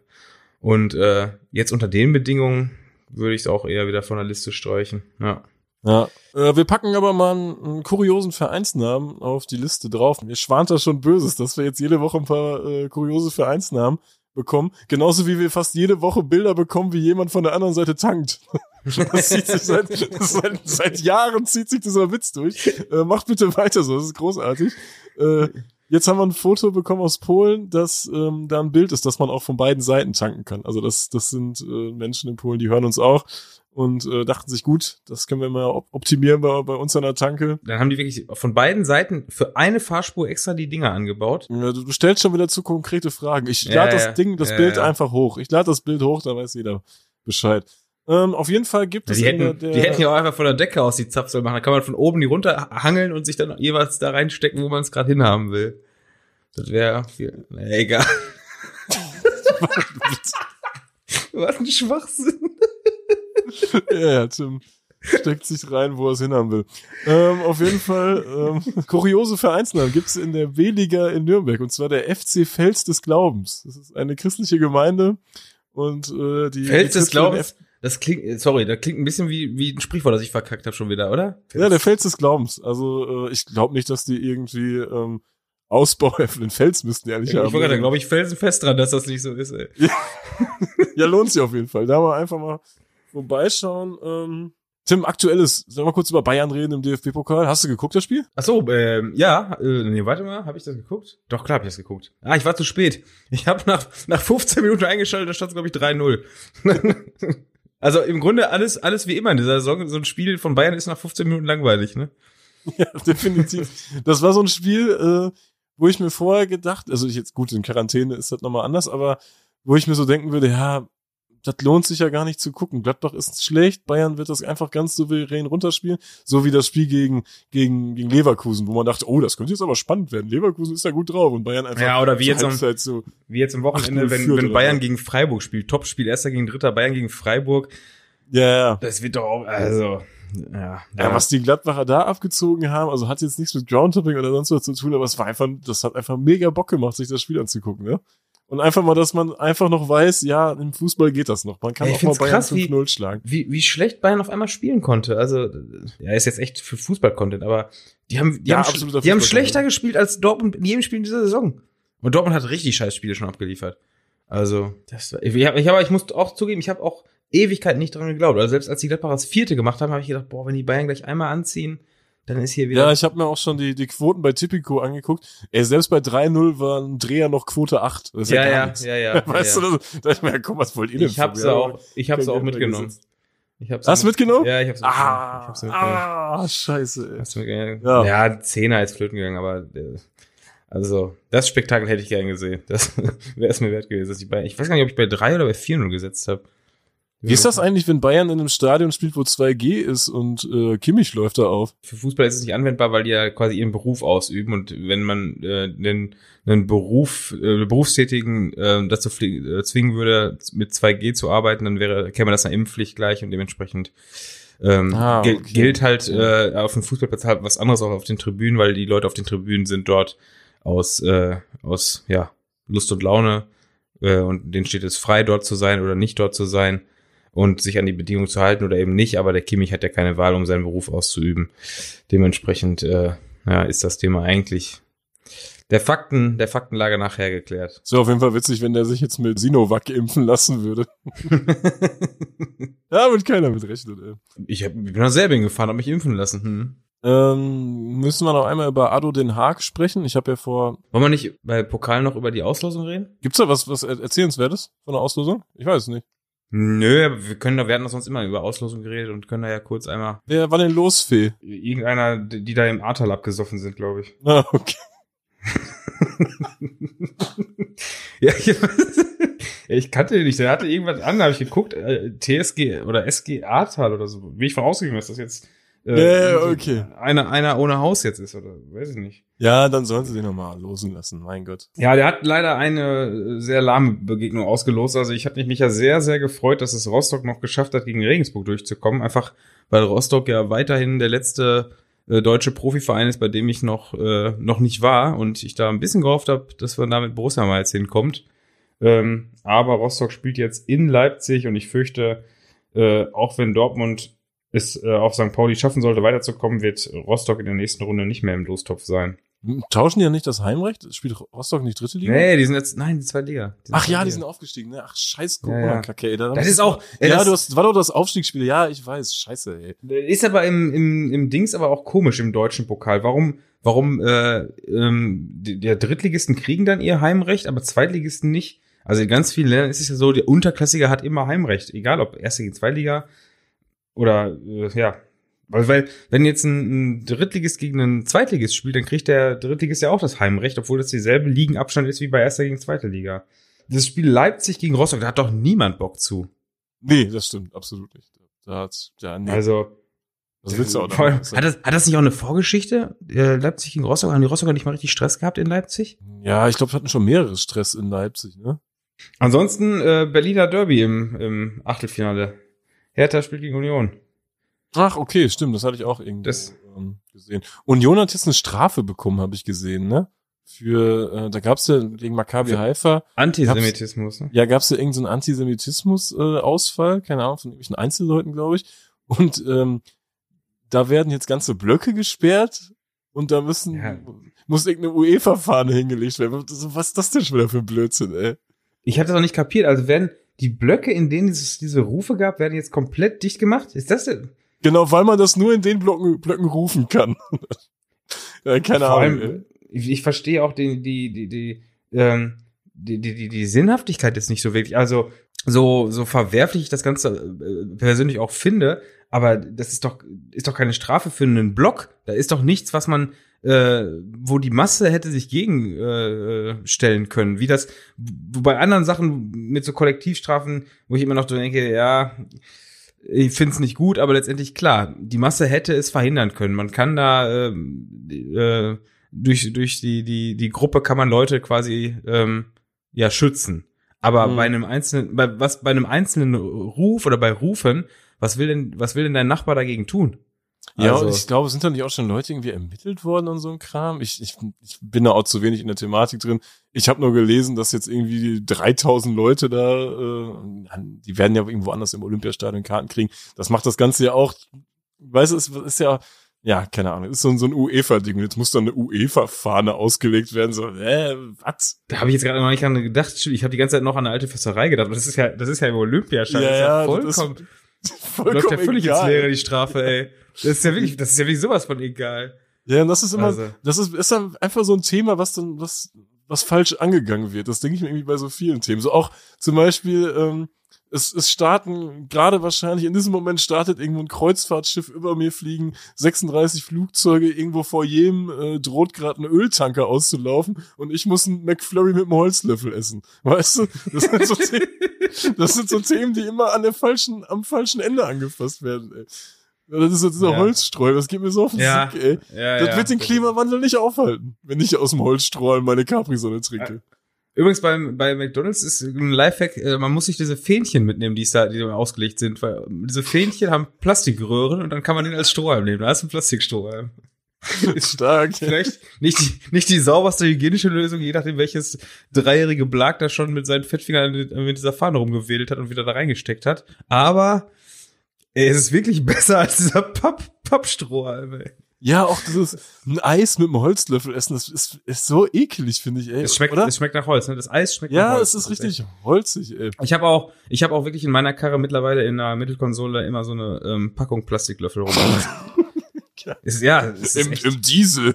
Und äh, jetzt unter den Bedingungen würde ich es auch eher wieder von der Liste streichen. Ja. Ja. Äh, wir packen aber mal einen, einen kuriosen Vereinsnamen auf die Liste drauf. Mir schwant da schon Böses, dass wir jetzt jede Woche ein paar äh, kuriose Vereinsnamen bekommen. Genauso wie wir fast jede Woche Bilder bekommen, wie jemand von der anderen Seite tankt. *laughs* Das zieht sich seit, seit, seit Jahren zieht sich dieser Witz durch. Äh, macht bitte weiter so, das ist großartig. Äh, jetzt haben wir ein Foto bekommen aus Polen, dass ähm, da ein Bild ist, dass man auch von beiden Seiten tanken kann. Also das, das sind äh, Menschen in Polen, die hören uns auch. und äh, dachten sich, gut, das können wir mal op optimieren bei, bei uns an der Tanke. Dann haben die wirklich von beiden Seiten für eine Fahrspur extra die Dinger angebaut. Ja, du, stellst schon wieder zu konkrete Fragen. Ich lade ja. das Ding, das Ja, Bild einfach hoch. Ich lade das Bild hoch, da weiß jeder Bescheid. Ähm, auf jeden Fall gibt es Die hätten, der, die hätten ja auch einfach von der Decke aus die Zapfsäule machen. Da kann man von oben die runter hangeln und sich dann jeweils da reinstecken, wo man es gerade hinhaben will. Das wäre viel. Na, egal. *laughs* Was ein Schwachsinn. ja, Tim steckt sich rein, wo er es hinhaben will. Ähm, auf jeden Fall, ähm, kuriose Vereinsnamen gibt's in der W-Liga in Nürnberg, und zwar der FC Fels des Glaubens. Das ist eine christliche Gemeinde und äh, die Fels des Glaubens. Das klingt, sorry, das klingt ein bisschen wie, wie ein Sprichwort, das ich verkackt habe schon wieder, oder? Ja, der Fels des Glaubens. Also äh, ich glaube nicht, dass die irgendwie ähm, Ausbau *laughs* den Fels müssten die eigentlich Ich wollte da glaube ich felsenfest dran, dass das nicht so ist. Ey. *laughs* Ja, lohnt sich auf jeden Fall. Da mal einfach mal vorbeischauen. Ähm, Tim, aktuelles, sollen wir kurz über Bayern reden im DFB-Pokal? Hast du geguckt, das Spiel? Ach so, ähm, ja, äh, nee, warte mal, habe ich das geguckt? Doch, klar habe ich das geguckt. Ah, ich war zu spät. Ich habe nach, nach 15 Minuten eingeschaltet, da stand glaube ich 3-0. *laughs* also im Grunde alles, alles wie immer in dieser Saison. So ein Spiel von Bayern ist nach 15 Minuten langweilig, ne? Ja, *laughs* definitiv. Das war so ein Spiel, äh, wo ich mir vorher gedacht, also ich jetzt gut, in Quarantäne ist das nochmal anders, aber wo ich mir so denken würde, ja, das lohnt sich ja gar nicht zu gucken. Gladbach ist schlecht, Bayern wird das einfach ganz souverän runterspielen, so wie das Spiel gegen, gegen, gegen Leverkusen, wo man dachte, oh, das könnte jetzt aber spannend werden. Leverkusen ist ja gut drauf und Bayern einfach Ja, oder wie jetzt am- so. Wie jetzt am Wochenende, 8-0 wenn, wenn oder Bayern so. gegen Freiburg spielt. Topspiel, erster gegen dritter, Bayern gegen Freiburg. Ja, ja. Das wird doch auch, also, ja. Ja, was die Gladbacher da abgezogen haben, also hat jetzt nichts mit Groundhopping oder sonst was zu tun, aber es war einfach, das hat einfach mega Bock gemacht, sich das Spiel anzugucken, ne? Und einfach mal, dass man einfach noch weiß, ja, im Fußball geht das noch. Man kann Ja, auch mal Bayern krass, wie- 5-0 schlagen. wie, wie schlecht Bayern auf einmal spielen konnte. Also, ja, ist jetzt echt für Fußball-Content, aber die haben, die Ja, haben, die haben schlechter gespielt als Dortmund in jedem Spiel in dieser Saison. Und Dortmund hat richtig scheiß Spiele schon abgeliefert. Also, das, ich, ich, aber ich muss auch zugeben, ich habe auch Ewigkeit nicht dran geglaubt. Also selbst als die Gladbacher das vierte gemacht haben, habe ich gedacht, boah, wenn die Bayern gleich einmal anziehen, dann ist hier wieder. Ja, ich habe mir auch schon die, die Quoten bei Tipico angeguckt. Ey, selbst bei 3-0 war ein Dreher noch Quote 8. Das ist ja, ja, ja, ja, ja, *laughs* Weißt ja, du, das, da ich mir, ja, komm, was wollt ihr denn Ich hab's auch, ich hab's auch mitgenommen. Ich hab's Hast du mitgenommen? Ja, ich hab's mitgenommen. Ah, ich hab's mitgenommen. ah, scheiße. Ey. Hast du mitgenommen? Ja. Ja. Zehner ist flöten gegangen, aber äh, also das Spektakel hätte ich gern gesehen. Das *laughs* wäre es mir wert gewesen. Dass ich, bei, ich weiß gar nicht, ob ich bei drei oder bei 4-0 gesetzt habe. Wie ist das eigentlich, wenn Bayern in einem Stadion spielt, wo 2G ist und äh, Kimmich läuft da auf? Für Fußball ist es nicht anwendbar, weil die ja quasi ihren Beruf ausüben und wenn man äh, den einen Beruf, äh, Berufstätigen äh, dazu äh, zwingen würde, mit 2G zu arbeiten, dann wäre, käme das einer Impfpflicht gleich und dementsprechend ähm, Ah, okay. gilt halt äh, auf dem Fußballplatz halt was anderes auch auf den Tribünen, weil die Leute auf den Tribünen sind dort aus, äh, aus ja, Lust und Laune äh, und denen steht es frei, dort zu sein oder nicht dort zu sein und sich an die Bedingungen zu halten oder eben nicht, aber der Kimmich hat ja keine Wahl, um seinen Beruf auszuüben. Dementsprechend äh, ja, ist das Thema eigentlich der Fakten, der Faktenlage nachher geklärt. So, auf jeden Fall witzig, wenn der sich jetzt mit Sinovac impfen lassen würde. *laughs* Ja, wird keiner mit rechnen, ey. Ich, hab, ich bin nach Serbien gefahren, hab mich impfen lassen. Hm. Ähm, müssen wir noch einmal über Ado Den Haag sprechen? Ich habe ja vor. Wollen wir nicht bei Pokal noch über die Auslosung reden? Gibt's da was, was er- Erzählenswertes von der Auslosung? Ich weiß es nicht. Nö, wir können da, wir hatten doch sonst immer über Auslosung geredet und können da ja kurz einmal Wer war denn los, Fee? irgendeiner, die die da im Ahrtal abgesoffen sind, glaube ich. Ah, okay. *laughs* Ja, ich, *laughs* ich kannte den nicht. Der hatte irgendwas an, da habe ich geguckt, äh, TSG oder SG Ahrtal oder so. Bin ich von ausgegangen, dass das jetzt äh, so okay. einer, einer ohne Haus jetzt ist oder weiß ich nicht. Ja, dann sollen sie den nochmal losen lassen, mein Gott. Ja, der hat leider eine äh, sehr lahme Begegnung ausgelost. Also ich hatte mich ja sehr, sehr gefreut, dass es Rostock noch geschafft hat, gegen Regensburg durchzukommen. Einfach, weil Rostock ja weiterhin der letzte äh, deutsche Profiverein ist, bei dem ich noch, äh, noch nicht war. Und ich da ein bisschen gehofft habe, dass man da mit Borussia mal jetzt hinkommt. Ähm, aber Rostock spielt jetzt in Leipzig und ich fürchte, äh, auch wenn Dortmund es äh, auf St. Pauli schaffen sollte, weiterzukommen, wird Rostock in der nächsten Runde nicht mehr im Lostopf sein. Tauschen die ja nicht das Heimrecht? Spielt Rostock nicht dritte Liga? Nee, die sind jetzt, nein, die zweite Liga. Die Ach ja, die Liga. sind aufgestiegen, ne? Ach, scheiß Ja, ja. Corona-Kacke, ey. Da- Das ist auch, äh, Ja, das du hast, war doch das Aufstiegsspiel. Ja, ich weiß. Scheiße, ey. ist aber im, im, im Dings aber auch komisch im deutschen Pokal. Warum, warum äh, ähm, die, der Drittligisten kriegen dann ihr Heimrecht, aber Zweitligisten nicht? Also in ganz vielen Ländern ist es ja so, der Unterklassiker hat immer Heimrecht, egal ob erste gegen Zweitliga. Oder äh, ja, weil, weil wenn jetzt ein, ein Drittligist gegen einen Zweitligist spielt, dann kriegt der Drittligist ja auch das Heimrecht, obwohl das dieselbe Ligenabstand ist wie bei erster gegen zweiter Liga. Das Spiel Leipzig gegen Rostock, da hat doch niemand Bock zu. Nee, das stimmt, absolut nicht. Da hat's, ja, nee. Also, was willst du auch damit hat, das, hat das nicht auch eine Vorgeschichte? Äh, Leipzig gegen Rostock? Haben die Rostocker nicht mal richtig Stress gehabt in Leipzig? Ja, ich glaube, wir hatten schon mehrere Stress in Leipzig, ne? Ansonsten äh, Berliner Derby im, im Achtelfinale. Hertha spielt gegen Union. Ach, okay, stimmt, das hatte ich auch irgendwie ähm, gesehen. Union hat jetzt eine Strafe bekommen, habe ich gesehen, ne? Für, äh, da gab's ja gegen Maccabi Für- Haifa, Antisemitismus, ne? ja, gab's ja irgendeinen so Antisemitismus-Ausfall, keine Ahnung, von irgendwelchen Einzelleuten, glaube ich. Und ähm, da werden jetzt ganze Blöcke gesperrt und da müssen, Ja. muss irgendeine UEFA-Fahne hingelegt werden. Was ist das denn schon wieder für ein Blödsinn, ey? Ich hatte das noch nicht kapiert. Also werden die Blöcke, in denen es diese Rufe gab, werden jetzt komplett dicht gemacht? Ist das denn? Genau, weil man das nur in den Blöcken, Blöcken rufen kann. *laughs* ja, keine Vor Ahnung. allem, ich, ich verstehe auch die, die, die, die, ähm, die, die, die, die Sinnhaftigkeit ist nicht so wirklich. Also, so, so verwerflich ich das Ganze äh, persönlich auch finde, aber das ist doch, ist doch keine Strafe für einen Block. Da ist doch nichts, was man, äh, wo die Masse hätte sich gegen äh, stellen können. Wie das, wo bei anderen Sachen mit so Kollektivstrafen, wo ich immer noch denke, ja, ich finde es nicht gut, aber letztendlich klar, die Masse hätte es verhindern können. Man kann da ähm, äh, durch durch die die die Gruppe kann man Leute quasi ähm, ja schützen. Aber Mhm. bei einem einzelnen, bei was bei einem einzelnen Ruf oder bei Rufen, was will denn was will denn dein Nachbar dagegen tun? Ja, Also- und ich glaube, sind da nicht auch schon Leute irgendwie ermittelt worden und so ein Kram? Ich, ich, ich bin da auch zu wenig in der Thematik drin. Ich habe nur gelesen, dass jetzt irgendwie 3000 Leute da, äh, die werden ja irgendwo anders im Olympiastadion Karten kriegen. Das macht das Ganze ja auch, weißt du, es ist ja, ja, keine Ahnung, ist so, ein- so ein UEFA-Ding. Jetzt muss da eine UEFA-Fahne ausgelegt werden. So, äh, was? Da habe ich jetzt gerade noch nicht dran gedacht. Ich habe die ganze Zeit noch an eine alte Fässerei gedacht. aber Das ist ja das ist ja im Olympiastadion. das ist ja vollkommen vollkommen läuft ja völlig ins egal. Leere die Strafe, ey. Das ist ja wirklich das ist ja wirklich sowas von egal. Ja, und das ist immer, Also. das ist, ist dann einfach so ein Thema, was dann, was, was falsch angegangen wird. Das denke ich mir irgendwie bei so vielen Themen. So auch zum Beispiel, ähm, es, es starten, gerade wahrscheinlich in diesem Moment startet irgendwo ein Kreuzfahrtschiff über mir fliegen, 36 Flugzeuge, irgendwo vor jedem äh, droht gerade ein Öltanker auszulaufen und ich muss einen McFlurry mit einem Holzlöffel essen. Weißt du? Das sind so Themen, *laughs* das sind so Themen, die immer an der falschen, am falschen Ende angefasst werden, ey. Das ist so dieser Ja. Holzstreu, das geht mir so auf den Ja. Sick, ey. Ja, Das ja. wird den Klimawandel nicht aufhalten, wenn ich aus dem Holzstrohhalm meine Capri-Sonne trinke. Übrigens beim, bei McDonalds ist ein Lifehack, äh, man muss sich diese Fähnchen mitnehmen, die da, die da ausgelegt sind, weil diese Fähnchen haben Plastikröhren und dann kann man den als Strohhalm nehmen. Da ist ein Plastikstrohhalm. Ist *laughs* stark. Vielleicht nicht die, nicht die sauberste hygienische Lösung, je nachdem welches dreijährige Blag da schon mit seinen Fettfingern mit dieser Fahne rumgewedelt hat und wieder da reingesteckt hat. Aber ey, es ist wirklich besser als dieser Papp, Pappstrohhalm, ey. Ja, auch dieses ein Eis mit einem Holzlöffel essen, das ist, ist so ekelig, finde ich, ey. Es schmeckt, oder? es schmeckt nach Holz, ne? Das Eis schmeckt nach ja, Holz. es ist richtig holzig, ey. Ich habe auch, ich habe auch wirklich in meiner Karre mittlerweile in der Mittelkonsole immer so eine ähm, Packung Plastiklöffel rum. *laughs* Ja. ist, ja, es ist Im, echt Im Diesel.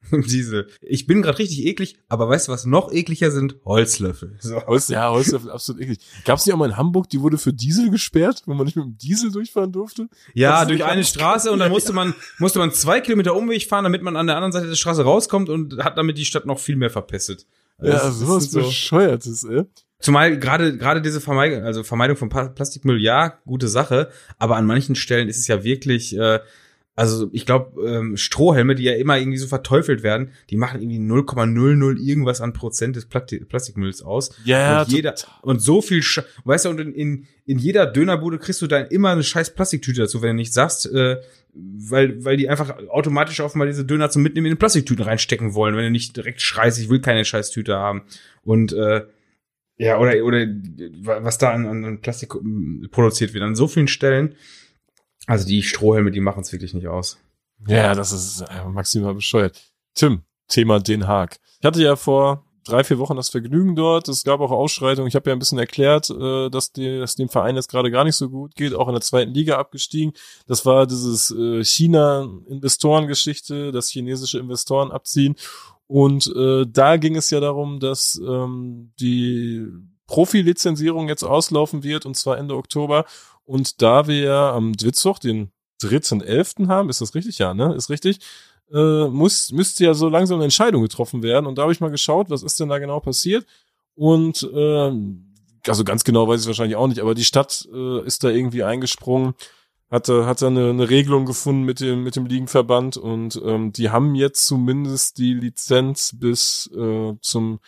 *laughs* Diesel. Ich bin gerade richtig eklig, aber weißt du, was noch ekliger sind? Holzlöffel. So. Holz, ja, Holzlöffel, absolut eklig. Gab's nicht auch mal in Hamburg, die wurde für Diesel gesperrt, wo man nicht mit dem Diesel durchfahren durfte? Ja, durch eine Straße und dann *laughs* musste man musste man zwei Kilometer Umweg fahren, damit man an der anderen Seite der Straße rauskommt und hat damit die Stadt noch viel mehr verpestet. Ja, sowas so- Bescheuertes, ey. Zumal gerade gerade diese Vermeidung, also Vermeidung von Plastikmüll, ja, gute Sache, aber an manchen Stellen ist es ja wirklich, äh, also ich glaube, ähm, Strohhelme, die ja immer irgendwie so verteufelt werden, die machen irgendwie 0,00 irgendwas an Prozent des Plati- Plastikmülls aus. Ja, und jeder und so viel, Sch weißt du, und in, in, in jeder Dönerbude kriegst du dann immer eine scheiß Plastiktüte dazu, wenn du nicht sagst, äh, weil, weil die einfach automatisch auf mal diese Döner zum Mitnehmen in die Plastiktüten reinstecken wollen, wenn du nicht direkt schreist, ich will keine scheiß Tüte haben. Und äh, ja, oder, oder was da an, an Plastik produziert wird, an so vielen Stellen. Also die Strohhelme, die machen es wirklich nicht aus. Ja, das ist äh, maximal bescheuert. Tim, Thema Den Haag. Ich hatte ja vor drei, vier Wochen das Vergnügen dort. Es gab auch Ausschreitungen. Ich habe ja ein bisschen erklärt, äh, dass, die, dass dem Verein jetzt gerade gar nicht so gut geht, auch in der zweiten Liga abgestiegen. Das war dieses äh, China-Investorengeschichte, dass chinesische Investoren abziehen. Und äh, da ging es ja darum, dass ähm, die Profi-Lizenzierung jetzt auslaufen wird, und zwar Ende Oktober. Und da wir am Dwitzwoch den 3.11. haben, ist das richtig? Ja, ne? Ist richtig. Äh, muss, müsste ja so langsam eine Entscheidung getroffen werden. Und da habe ich mal geschaut, was ist denn da genau passiert. Und äh, also ganz genau weiß ich wahrscheinlich auch nicht, aber die Stadt äh, ist da irgendwie eingesprungen, hatte, hat da eine, eine Regelung gefunden mit dem, mit dem Ligenverband und ähm, die haben jetzt zumindest die Lizenz bis äh, zum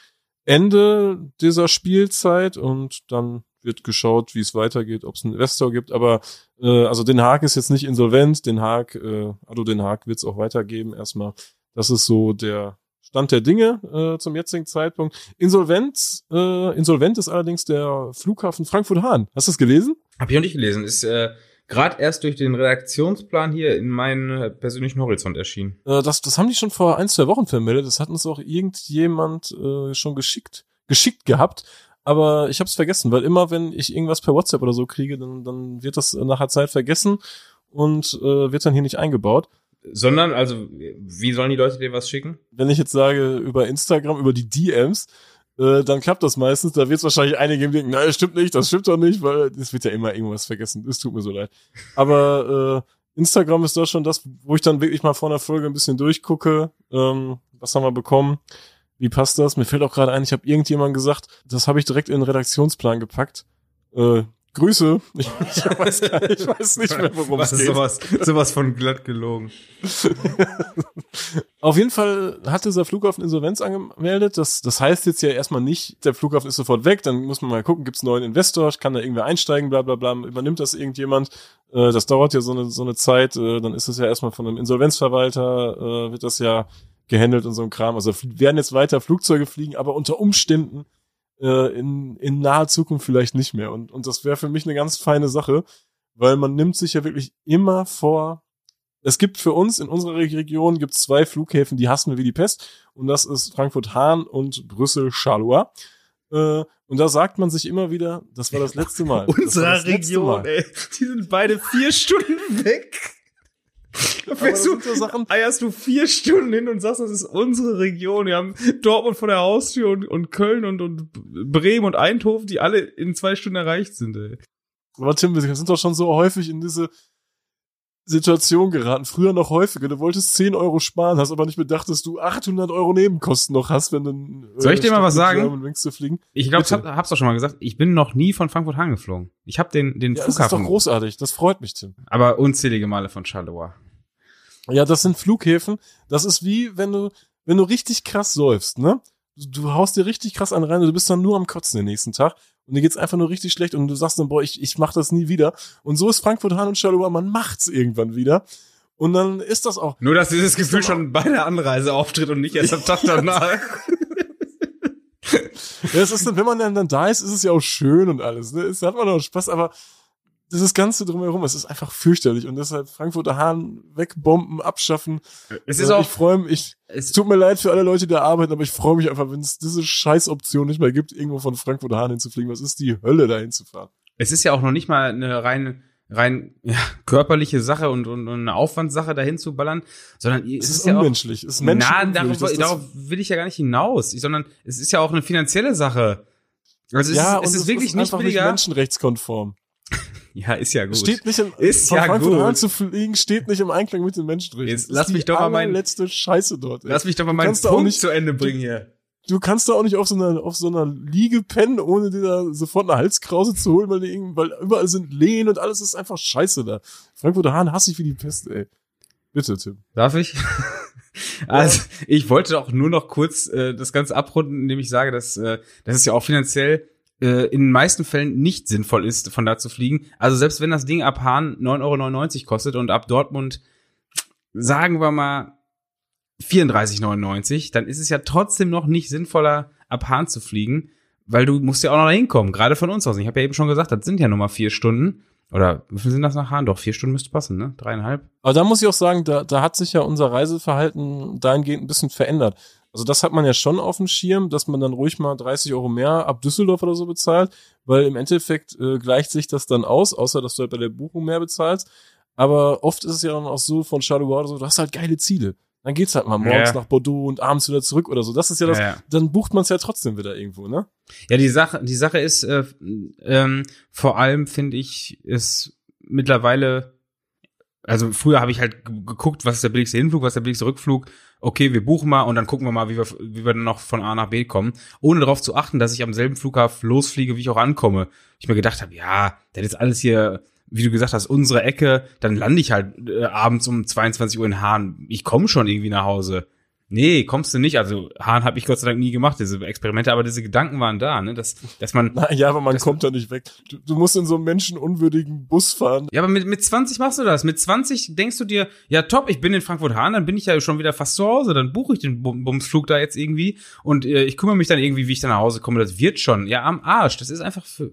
Ende dieser Spielzeit und dann wird geschaut, wie es weitergeht, ob es einen Investor gibt. Aber äh, also Den Haag ist jetzt nicht insolvent, Den Haag, äh, also Den Haag wird es auch weitergeben erstmal. Das ist so der Stand der Dinge äh, zum jetzigen Zeitpunkt. Insolvent, äh, insolvent ist allerdings der Flughafen Frankfurt-Hahn. Hast du es gelesen? Hab ich noch nicht gelesen. Ist äh, gerade erst durch den Redaktionsplan hier in meinen äh, persönlichen Horizont erschienen. Äh, das, das haben die schon vor ein, zwei Wochen vermeldet. Das hat uns auch irgendjemand äh, schon geschickt, geschickt gehabt. Aber ich habe es vergessen, weil immer, wenn ich irgendwas per WhatsApp oder so kriege, dann, dann wird das nach der Zeit vergessen und äh, wird dann hier nicht eingebaut. Sondern, also, wie sollen die Leute dir was schicken? Wenn ich jetzt sage, über Instagram, über die DMs, äh, dann klappt das meistens. Da wird es wahrscheinlich einige geben, denken, nein, das stimmt nicht, das stimmt doch nicht, weil es wird ja immer irgendwas vergessen. Es tut mir so leid. Aber äh, Instagram ist da schon das, wo ich dann wirklich mal vor einer Folge ein bisschen durchgucke. Ähm, was haben wir bekommen? Wie passt das? Mir fällt auch gerade ein, ich habe irgendjemand gesagt, das habe ich direkt in den Redaktionsplan gepackt. Äh, Grüße. Ich, ich, *laughs* weiß gar nicht, ich weiß nicht mehr, worum Was es ist geht. sowas, sowas von glatt gelogen. *laughs* Auf jeden Fall hat dieser Flughafen Insolvenz angemeldet. Das, das heißt jetzt ja erstmal nicht, der Flughafen ist sofort weg. Dann muss man mal gucken, gibt es einen neuen Investor, kann da irgendwer einsteigen, bla bla bla. Übernimmt das irgendjemand? Äh, das dauert ja so eine, so eine Zeit. Äh, dann ist es ja erstmal von einem Insolvenzverwalter, äh, wird das ja gehandelt und so ein Kram. Also werden jetzt weiter Flugzeuge fliegen, aber unter Umständen äh, in, in naher Zukunft vielleicht nicht mehr. Und, und das wäre für mich eine ganz feine Sache, weil man nimmt sich ja wirklich immer vor. Es gibt für uns in unserer Region gibt zwei Flughäfen, die hassen wir wie die Pest. Und das ist Frankfurt-Hahn und Brüssel-Charleroi. Äh, und da sagt man sich immer wieder, das war das letzte Mal. Unserer Region, ey. Die sind beide vier Stunden weg. Fährst du, sind so Sachen, eierst du vier Stunden hin und sagst, das ist unsere Region. Wir haben Dortmund vor der Haustür und, und Köln und, und Bremen und Eindhoven, die alle in zwei Stunden erreicht sind, ey. Aber Tim, wir sind doch schon so häufig in diese Situation geraten. Früher noch häufiger. Du wolltest 10 Euro sparen, hast aber nicht bedacht, dass du 800 Euro Nebenkosten noch hast, wenn du äh, Soll ich dir mal was sagen? Ich glaube, ich hab, hab's doch schon mal gesagt. Ich bin noch nie von Frankfurt Hahn geflogen. Ich habe den, den Ja, das ist doch Flughafen, großartig. Das freut mich, Tim. aber unzählige Male von Charleroi. Ja, das sind Flughäfen. Das ist wie, wenn du, wenn du richtig krass säufst, ne? Du, du haust dir richtig krass an rein und du bist dann nur am Kotzen den nächsten Tag. Und dir geht's einfach nur richtig schlecht und du sagst dann, boah, ich, ich mach das nie wieder. Und so ist Frankfurt Hahn und Charleroi, man macht's irgendwann wieder. Und dann ist das auch, Nur, dass dieses Gefühl schon bei der Anreise auftritt und nicht erst am Tag danach. *laughs* Ja, es ist, wenn man dann, dann da ist, ist es ja auch schön und alles. Ne? Es hat man auch Spaß, aber dieses Ganze drumherum, es ist einfach fürchterlich. Und deshalb Frankfurter Hahn wegbomben, abschaffen. es ist auch, ich freue mich. Es tut mir leid für alle Leute, die da arbeiten, aber ich freue mich einfach, wenn es diese Scheißoption nicht mehr gibt, irgendwo von Frankfurter Hahn hinzufliegen. Was ist die Hölle, da hinzufahren? es ist ja auch noch nicht mal eine rein, rein ja, körperliche Sache und, und, und eine Aufwandssache dahin zu ballern, sondern es, Es ist, ist ja auch, unmenschlich. Es ist na, menschenunwürdig. darauf, darauf will ich ja gar nicht hinaus, sondern es ist ja auch eine finanzielle Sache. Also es ja, ist, es ist wirklich nicht einfach billiger. nicht menschenrechtskonform. *laughs* ja, ist ja gut. Steht nicht im, Ist von ja Frankfurt gut. Zu fliegen, steht nicht im Einklang mit den Menschenrechten. Jetzt Das ist lass mich doch mal meinen- letzte Scheiße dort. Ey. Lass mich doch mal meinen Punkt nicht- zu Ende bringen hier. du kannst da auch nicht auf so einer, auf so einer Liege pennen, ohne dir da sofort eine Halskrause zu holen, weil, die, irgend- weil überall sind Lehen und alles ist einfach scheiße da. Frankfurter Hahn hasse ich wie die Pest, ey. Bitte, Tim. Darf ich? *laughs* also, ich wollte auch nur noch kurz äh, das Ganze abrunden, indem ich sage, dass, äh, dass es ja auch finanziell äh, in den meisten Fällen nicht sinnvoll ist, von da zu fliegen. Also selbst wenn das Ding ab Hahn 9,99 Euro kostet und ab Dortmund, sagen wir mal, 34,99, dann ist es ja trotzdem noch nicht sinnvoller, ab Hahn zu fliegen, weil du musst ja auch noch da hinkommen, gerade von uns aus. Ich habe ja eben schon gesagt, das sind ja nur mal vier Stunden. Oder wie viel sind das nach Hahn? Doch, vier Stunden müsste passen, ne? Dreieinhalb. Aber da muss ich auch sagen, da, da hat sich ja unser Reiseverhalten dahingehend ein bisschen verändert. Also das hat man ja schon auf dem Schirm, dass man dann ruhig mal 30 Euro mehr ab Düsseldorf oder so bezahlt, weil im Endeffekt äh, gleicht sich das dann aus, außer dass du halt bei der Buchung mehr bezahlst. Aber oft ist es ja dann auch so von Charleroi oder so, du hast halt geile Ziele. Dann geht's halt mal morgens Ja. nach Bordeaux und abends wieder zurück oder so. Das ist ja das, Ja, dann bucht man es ja trotzdem wieder irgendwo, ne? Ja, die Sache, die Sache ist, äh, ähm, vor allem finde ich, ist mittlerweile, also früher habe ich halt ge- geguckt, was ist der billigste Hinflug, was ist der billigste Rückflug. Okay, wir buchen mal und dann gucken wir mal, wie wir, wie wir dann noch von A nach B kommen, ohne darauf zu achten, dass ich am selben Flughafen losfliege, wie ich auch ankomme. Ich mir gedacht habe, ja, das ist alles hier, wie du gesagt hast, unsere Ecke, dann lande ich halt äh, abends um 22 Uhr in Hahn. Ich komme schon irgendwie nach Hause. Nee, kommst du nicht. Also Hahn habe ich Gott sei Dank nie gemacht, diese Experimente, aber diese Gedanken waren da, ne? Dass, dass man. Na, ja, aber man kommt da nicht weg. Du, du musst in so einem menschenunwürdigen Bus fahren. Ja, aber mit, mit 20 machst du das. Mit 20 denkst du dir, ja top, ich bin in Frankfurt-Hahn, dann bin ich ja schon wieder fast zu Hause, dann buche ich den Bum- Bumsflug da jetzt irgendwie und äh, ich kümmere mich dann irgendwie, wie ich dann nach Hause komme. Das wird schon. Ja, am Arsch. Das ist einfach für.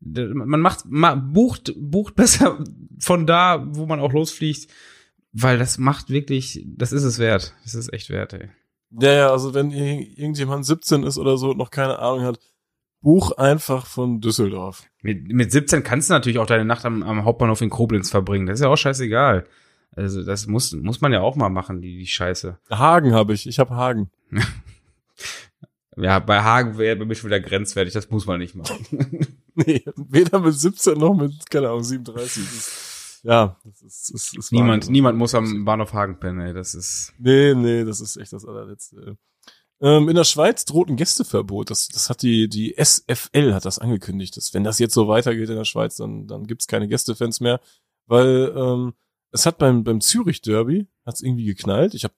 Man macht, ma, bucht, bucht *laughs* besser von da, wo man auch losfliegt, weil das macht wirklich, das ist es wert. Das ist echt wert, ey. Ja, ja, also wenn ir- irgendjemand 17 ist oder so und noch keine Ahnung hat, buch einfach von Düsseldorf. Mit, mit 17 kannst du natürlich auch deine Nacht am, am Hauptbahnhof in Koblenz verbringen. Das ist ja auch scheißegal. Also das muss, muss man ja auch mal machen, die, die Scheiße. Hagen habe ich, ich habe Hagen. *laughs* Ja, bei Hagen wäre bei mir schon wieder grenzwertig, das muss man nicht machen. *laughs* Nee, weder mit 17 noch mit, keine Ahnung, 37. *laughs* Ist, ja, das ist, das ist niemand, Wahnsinn. niemand muss am Bahnhof Hagen pennen, ey. Das ist. Nee, nee, das ist echt das allerletzte. Ähm, in der Schweiz droht ein Gästeverbot. Das, das hat die, die SFL hat das angekündigt. Dass, wenn das jetzt so weitergeht in der Schweiz, dann, dann gibt's keine Gästefans mehr. Weil ähm, es hat beim, beim Zürich-Derby hat's irgendwie geknallt. Ich habe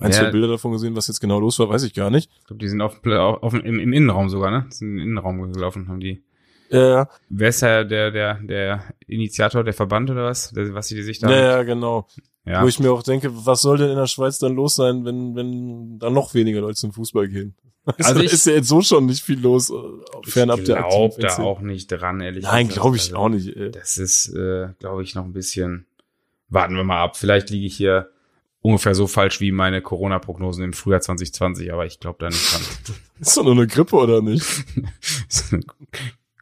ein, Ja. zwei Bilder davon gesehen, was jetzt genau los war, weiß ich gar nicht. Ich glaube, die sind auf, auf, auf im, im Innenraum sogar, ne? Sind im Innenraum gelaufen, haben die. Ja, Wer ist der, der, der, der Initiator, der Verband oder was? Der, was die sich da. ja, ja, genau. ja. Wo ich mir auch denke, was soll denn in der Schweiz dann los sein, wenn, wenn da noch weniger Leute zum Fußball gehen? *laughs* Also, Also ich- ist ja jetzt so schon nicht viel los, äh, fernab ich der glaube aktiven da auch nicht dran, ehrlich Nein, glaube ich Also, auch nicht. Ey. Das ist, äh, glaube ich, noch ein bisschen. Warten wir mal ab. Vielleicht liege ich hier ungefähr so falsch wie meine Corona-Prognosen im Frühjahr 2020, aber ich glaube da nicht dran. *laughs* Ist doch nur eine Grippe, oder nicht? *laughs*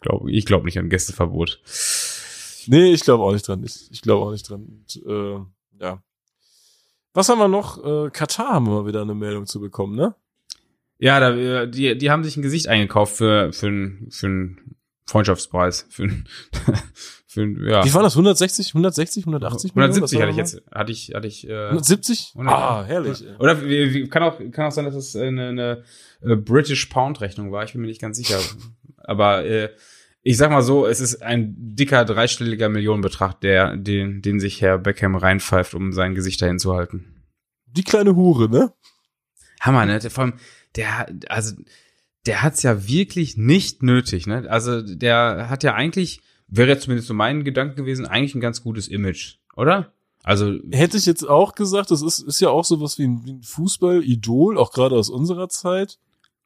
glaub, ich glaube nicht an Gästeverbot. Nee, ich glaube auch nicht dran. Ich, ich glaube auch nicht dran. Und, äh, ja. Was haben wir noch? Äh, Katar haben wir wieder eine Meldung zu bekommen, ne? Ja, da, äh, die, die haben sich ein Gesicht eingekauft für, für, einen für einen Freundschaftspreis. Für, einen- *laughs* für einen, ja. Wie war das? 160, 160, 180 Millionen? 170 Was hatte ich jetzt, hatte ich, hatte ich, äh, 170? 100. Ah, herrlich. Oder wie, wie, kann auch kann auch sein, dass es eine, eine äh, British Pound Rechnung war. Ich bin mir nicht ganz sicher. Aber äh, ich sag mal so, es ist ein dicker dreistelliger Millionenbetrag, der den den sich Herr Beckham reinpfeift, um sein Gesicht dahin zu halten. Die kleine Hure, ne? Hammer, ne? Der, vor allem, der also der hat's ja wirklich nicht nötig, ne? Also der hat ja eigentlich wäre jetzt zumindest so mein Gedanke gewesen, eigentlich ein ganz gutes Image, oder? Also Hätte ich jetzt auch gesagt, das ist, ist ja auch sowas wie ein, wie ein Fußball-Idol, auch gerade aus unserer Zeit.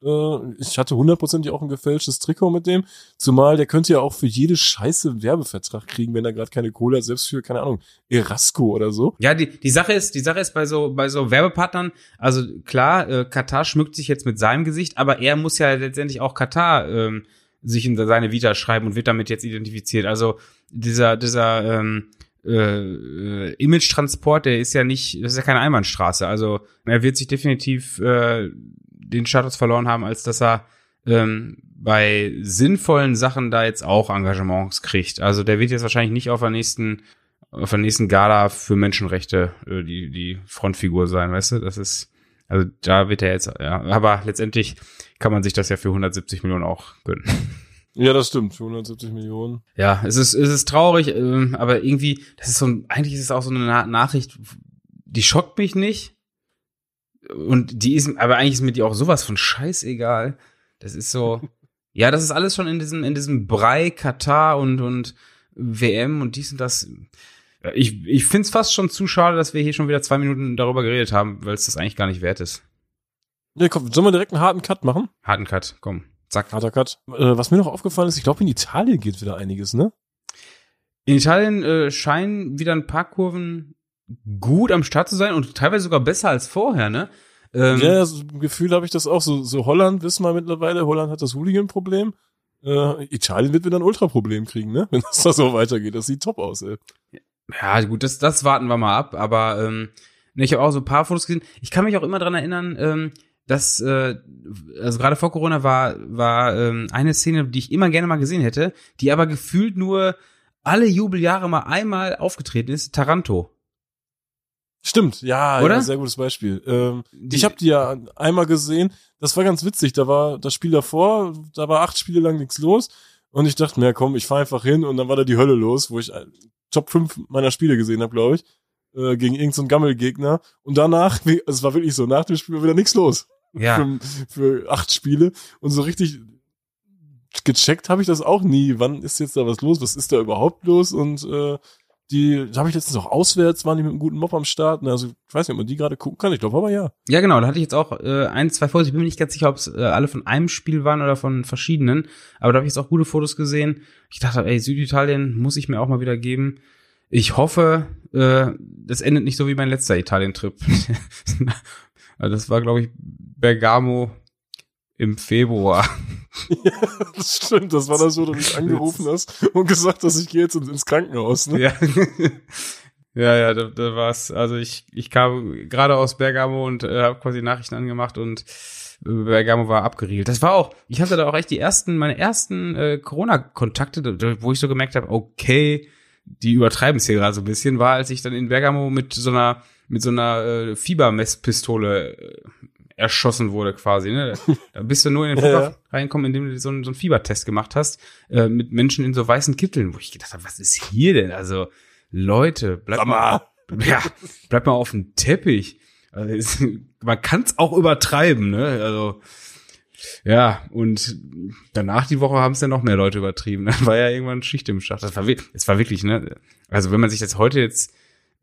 Äh, ich hatte hundertprozentig auch ein gefälschtes Trikot mit dem. Zumal der könnte ja auch für jede Scheiße einen Werbevertrag kriegen, wenn er gerade keine Kohle hat, selbst für, keine Ahnung, Erasco oder so. Ja, die, die Sache ist, die Sache ist bei so, bei so Werbepartnern, also klar, äh, Katar schmückt sich jetzt mit seinem Gesicht, aber er muss ja letztendlich auch Katar ähm, sich in seine Vita schreiben und wird damit jetzt identifiziert. Also dieser, dieser ähm, äh, äh, Image-Transport, der ist ja nicht, das ist ja keine Einbahnstraße. Also er wird sich definitiv äh, den Status verloren haben, als dass er ähm, bei sinnvollen Sachen da jetzt auch Engagements kriegt. Also der wird jetzt wahrscheinlich nicht auf der nächsten auf der nächsten Gala für Menschenrechte äh, die, die Frontfigur sein, weißt du? Das ist, also da wird er jetzt, ja, aber letztendlich kann man sich das ja für 170 Millionen auch gönnen. Ja, das stimmt, für 170 Millionen. Ja, es ist, es ist traurig, ähm, aber irgendwie, das ist so ein, eigentlich ist es auch so eine Na Nachricht, die schockt mich nicht. Und die ist, aber eigentlich ist mir die auch sowas von scheißegal. Das ist so, *laughs* ja, das ist alles schon in diesem, in diesem Brei Katar und, und WM und dies und das. Ich, ich find's fast schon zu schade, dass wir hier schon wieder zwei Minuten darüber geredet haben, weil es das eigentlich gar nicht wert ist. Ja, komm, sollen wir direkt einen harten Cut machen? Harten Cut, komm, zack. Harter Cut. Äh, was mir noch aufgefallen ist, ich glaube, in Italien geht wieder einiges, ne? In Italien äh, scheinen wieder ein paar Kurven gut am Start zu sein und teilweise sogar besser als vorher, ne? Ähm, ja, so ein Gefühl habe ich das auch. So, so Holland wissen wir mittlerweile, Holland hat das Hooligan-Problem. Äh, Italien wird wieder ein Ultra-Problem kriegen, ne? *laughs* Wenn das da so weitergeht. Das sieht top aus, ey. Ja, gut, das, das warten wir mal ab, aber ähm, Ne, Ich habe auch so ein paar Fotos gesehen. Ich kann mich auch immer dran erinnern, ähm, dass, äh, also gerade vor Corona war, war ähm, eine Szene, die ich immer gerne mal gesehen hätte, die aber gefühlt nur alle Jubeljahre mal einmal aufgetreten ist, Taranto. Stimmt, ja, Oder? ja sehr gutes Beispiel. Ähm, Die- ich habe die ja einmal gesehen. Das war ganz witzig. Da war das Spiel davor, da war acht Spiele lang nichts los. Und ich dachte mir, ja, komm, ich fahr einfach hin. Und dann war da die Hölle los, wo ich äh, Top 5 meiner Spiele gesehen habe, glaube ich. Äh, gegen irgendeinen so Gammelgegner. Und danach, *laughs* es war wirklich so, nach dem Spiel war wieder nichts los. Ja. Für, für acht Spiele. Und so richtig gecheckt habe ich das auch nie. Wann ist jetzt da was los? Was ist da überhaupt los? Und äh, die da habe ich letztens auch auswärts, waren die mit einem guten Mob am Start. Also ich weiß nicht, ob man die gerade gucken kann. Ich glaube aber ja. Ja, genau, da hatte ich jetzt auch äh, ein, zwei Fotos. Ich bin mir nicht ganz sicher, ob es äh, alle von einem Spiel waren oder von verschiedenen. Aber da habe ich jetzt auch gute Fotos gesehen. Ich dachte, ey, Süditalien muss ich mir auch mal wieder geben. Ich hoffe, äh, das endet nicht so wie mein letzter Italien-Trip. *laughs* also das war, glaube ich, Bergamo im Februar. *laughs* Das stimmt, das war das, wo du mich angerufen hast und gesagt hast, ich gehe jetzt ins, Krankenhaus. Ne? Ja. *laughs* Ja, ja, da, da war's. Also ich, ich kam gerade aus Bergamo und äh, habe quasi Nachrichten angemacht und äh, Bergamo war abgeriegelt. Das war auch, ich hatte da auch echt die ersten, meine ersten äh, Corona-Kontakte, wo ich so gemerkt habe, okay, die übertreiben es hier gerade so ein bisschen, war, als ich dann in Bergamo mit so einer, mit so einer äh, Fiebermesspistole äh, erschossen wurde quasi. Ne? Da bist du nur in den *laughs* Ja, ja. Flughafen reinkommen, indem du so einen, so einen Fiebertest gemacht hast, äh, mit Menschen in so weißen Kitteln, wo ich gedacht habe, was ist hier denn? Also, Leute, bleibt mal, ja, bleibt mal auf dem Teppich. Also, es, man kann es auch übertreiben, ne? Also, ja, und danach die Woche haben es dann noch mehr Leute übertrieben. Dann *laughs* war ja irgendwann Schicht im Schacht. Das war, es war wirklich, ne? Also, wenn man sich das heute jetzt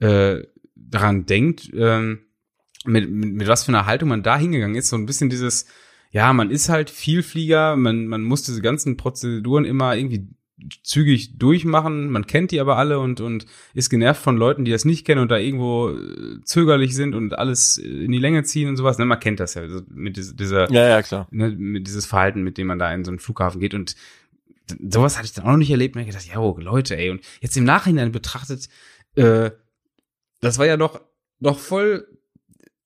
äh, daran denkt, ähm, mit, mit, mit was für einer Haltung man da hingegangen ist, so ein bisschen dieses, ja, man ist halt Vielflieger, man, man muss diese ganzen Prozeduren immer irgendwie zügig durchmachen, man kennt die aber alle und, und ist genervt von Leuten, die das nicht kennen und da irgendwo äh, zögerlich sind und alles in die Länge ziehen und sowas. Ne, man kennt das ja, also mit dieser, Ja, ja, klar. ne, mit dieses Verhalten, mit dem man da in so einen Flughafen geht und sowas hatte ich dann auch noch nicht erlebt. Und ich gedacht, ja, oh, Leute, ey. Und jetzt im Nachhinein betrachtet, äh, das war ja noch, noch voll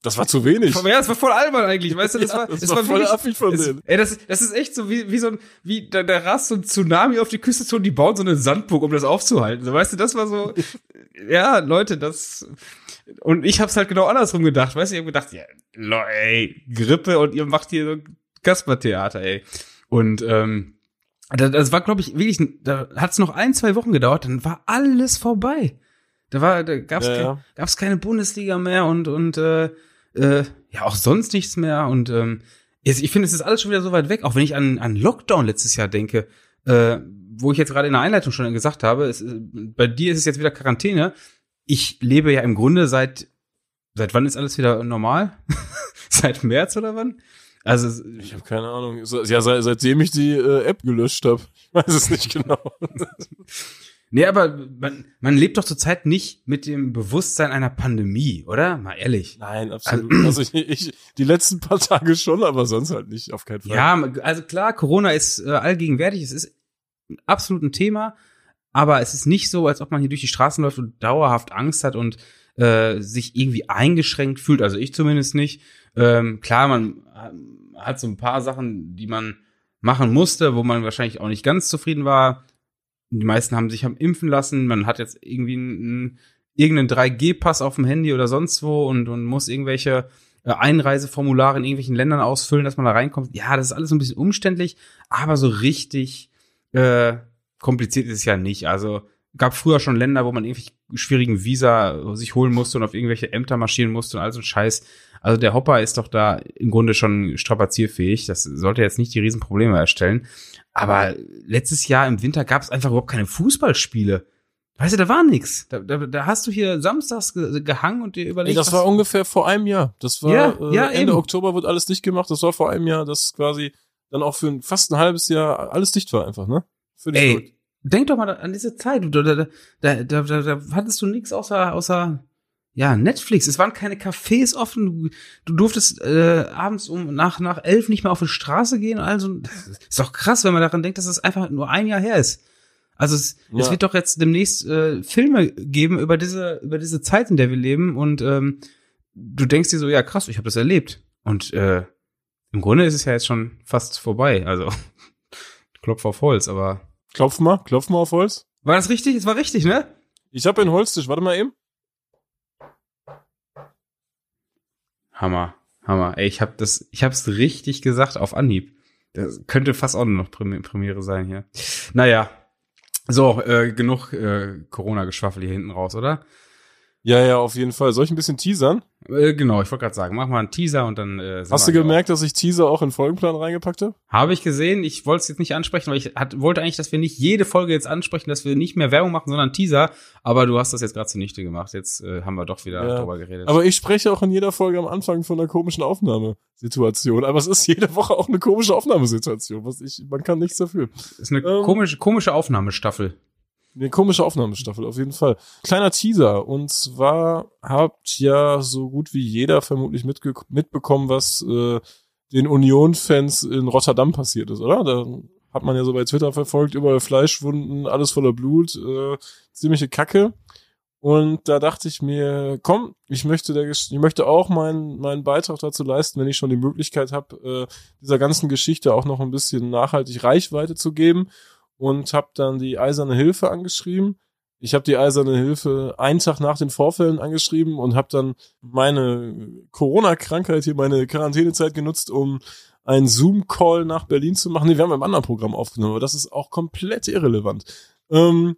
Das war zu wenig. ja, das war voll albern eigentlich, weißt du? Das Ja, war, das das war war voll wirklich, affig von denen. Ey, das, das ist echt so wie, wie so ein, wie, da, da rast so ein Tsunami auf die Küste zu und die bauen so eine Sandburg, um das aufzuhalten. So, weißt du, das war so, *laughs* ja, Leute, das, und ich hab's halt genau andersrum gedacht, weißt du, ich hab gedacht, ja, ey, Grippe und ihr macht hier so Kaspertheater, ey. Und, ähm, das, das war, glaube ich, wirklich, da hat's noch ein, zwei Wochen gedauert, dann war alles vorbei. Da war, da gab's, Ja, ja. gab's keine Bundesliga mehr und, und, äh, äh, ja, auch sonst nichts mehr. Und ähm, ich finde, es ist alles schon wieder so weit weg, auch wenn ich an, an Lockdown letztes Jahr denke, äh, wo ich jetzt gerade in der Einleitung schon gesagt habe, es, äh, bei dir ist es jetzt wieder Quarantäne. Ich lebe ja im Grunde seit, seit wann ist alles wieder normal? *laughs* seit März oder wann? Also, Ich habe keine Ahnung. Ja, seit, seitdem ich die äh, App gelöscht habe. Ich weiß es nicht genau. *laughs* nee, aber man, man lebt doch zurzeit nicht mit dem Bewusstsein einer Pandemie, oder? Mal ehrlich. Nein, absolut. Also ich, ich die letzten paar Tage schon, aber sonst halt nicht, auf keinen Fall. Ja, also klar, Corona ist äh, allgegenwärtig, es ist absolut ein Thema, aber es ist nicht so, als ob man hier durch die Straßen läuft und dauerhaft Angst hat und äh, sich irgendwie eingeschränkt fühlt. Also ich zumindest nicht. Ähm, klar, man äh, hat so ein paar Sachen, die man machen musste, wo man wahrscheinlich auch nicht ganz zufrieden war. Die meisten haben sich haben impfen lassen. Man hat jetzt irgendwie einen, irgendeinen 3G-Pass auf dem Handy oder sonst wo und, und muss irgendwelche äh, Einreiseformulare in irgendwelchen Ländern ausfüllen, dass man da reinkommt. Ja, das ist alles ein bisschen umständlich, aber so richtig äh, kompliziert ist es ja nicht. Also gab früher schon Länder, wo man irgendwelche schwierigen Visa sich holen musste und auf irgendwelche Ämter marschieren musste und all so ein Scheiß. Also der Hopper ist doch da im Grunde schon strapazierfähig. Das sollte jetzt nicht die Riesenprobleme erstellen. Aber letztes Jahr im Winter gab es einfach überhaupt keine Fußballspiele. Weißt du, da war nix. Da, da, da hast du hier samstags ge gehangen und dir Ey, überlegt, das was- war ungefähr vor einem Jahr. Das war Ja, äh, ja, Ende eben. Oktober wird alles dicht gemacht. Das war vor einem Jahr, dass quasi dann auch für ein, fast ein halbes Jahr alles dicht war einfach, ne? Für die Schuld. Ey, denk doch mal an diese Zeit. Da, da, da, da, da, da hattest du nichts außer, außer ja, Netflix. Es waren keine Cafés offen. Du, du durftest äh, abends um nach, nach elf nicht mehr auf die Straße gehen. Also, das ist doch krass, wenn man daran denkt, dass es einfach nur ein Jahr her ist. Also es, es Ja. wird doch jetzt demnächst äh, Filme geben über diese über diese Zeit, in der wir leben und ähm, du denkst dir so, ja krass, ich habe das erlebt. Und äh, im Grunde ist es ja jetzt schon fast vorbei. Also *laughs* Klopf auf Holz, aber. Klopf mal, klopf mal auf Holz. War das richtig? Es war richtig, ne? Ich habe einen Holztisch, warte mal eben. Hammer, Hammer. Ey, ich habe das, ich hab's richtig gesagt auf Anhieb. Das könnte fast auch noch Premiere sein hier. Naja, so, äh, genug äh, Corona-Geschwaffel hier hinten raus, oder? Ja, ja, auf jeden Fall. Soll ich ein bisschen teasern? Äh, genau, ich wollte gerade sagen, mach mal einen Teaser und dann. Äh, Hast du gemerkt, dass ich Teaser auch in Folgenplan reingepackt habe? Habe ich gesehen. Ich wollte es jetzt nicht ansprechen, weil ich hat, wollte eigentlich, dass wir nicht jede Folge jetzt ansprechen, dass wir nicht mehr Werbung machen, sondern Teaser. Aber du hast das jetzt gerade zunichte gemacht. Jetzt äh, haben wir doch wieder ja. drüber geredet. Aber ich spreche auch in jeder Folge am Anfang von einer komischen Aufnahmesituation. Aber es ist jede Woche auch eine komische Aufnahmesituation. Was ich, man kann nichts dafür. Es ist eine ähm, komische, komische Aufnahmestaffel. Eine komische Aufnahmestaffel, auf jeden Fall. Kleiner Teaser. Und zwar habt ja so gut wie jeder vermutlich mitbekommen, was äh, den Union-Fans in Rotterdam passiert ist, oder? Da hat man ja so bei Twitter verfolgt, überall Fleischwunden, alles voller Blut, äh, ziemliche Kacke. Und da dachte ich mir, komm, ich möchte, der, ich möchte auch meinen, meinen Beitrag dazu leisten, wenn ich schon die Möglichkeit habe, äh, dieser ganzen Geschichte auch noch ein bisschen nachhaltig Reichweite zu geben und habe dann die Eiserne Hilfe angeschrieben. Ich habe die Eiserne Hilfe einen Tag nach den Vorfällen angeschrieben und habe dann meine Corona-Krankheit hier, meine Quarantänezeit genutzt, um einen Zoom-Call nach Berlin zu machen. Nee, wir haben ein anderes Programm aufgenommen, aber das ist auch komplett irrelevant. Ähm,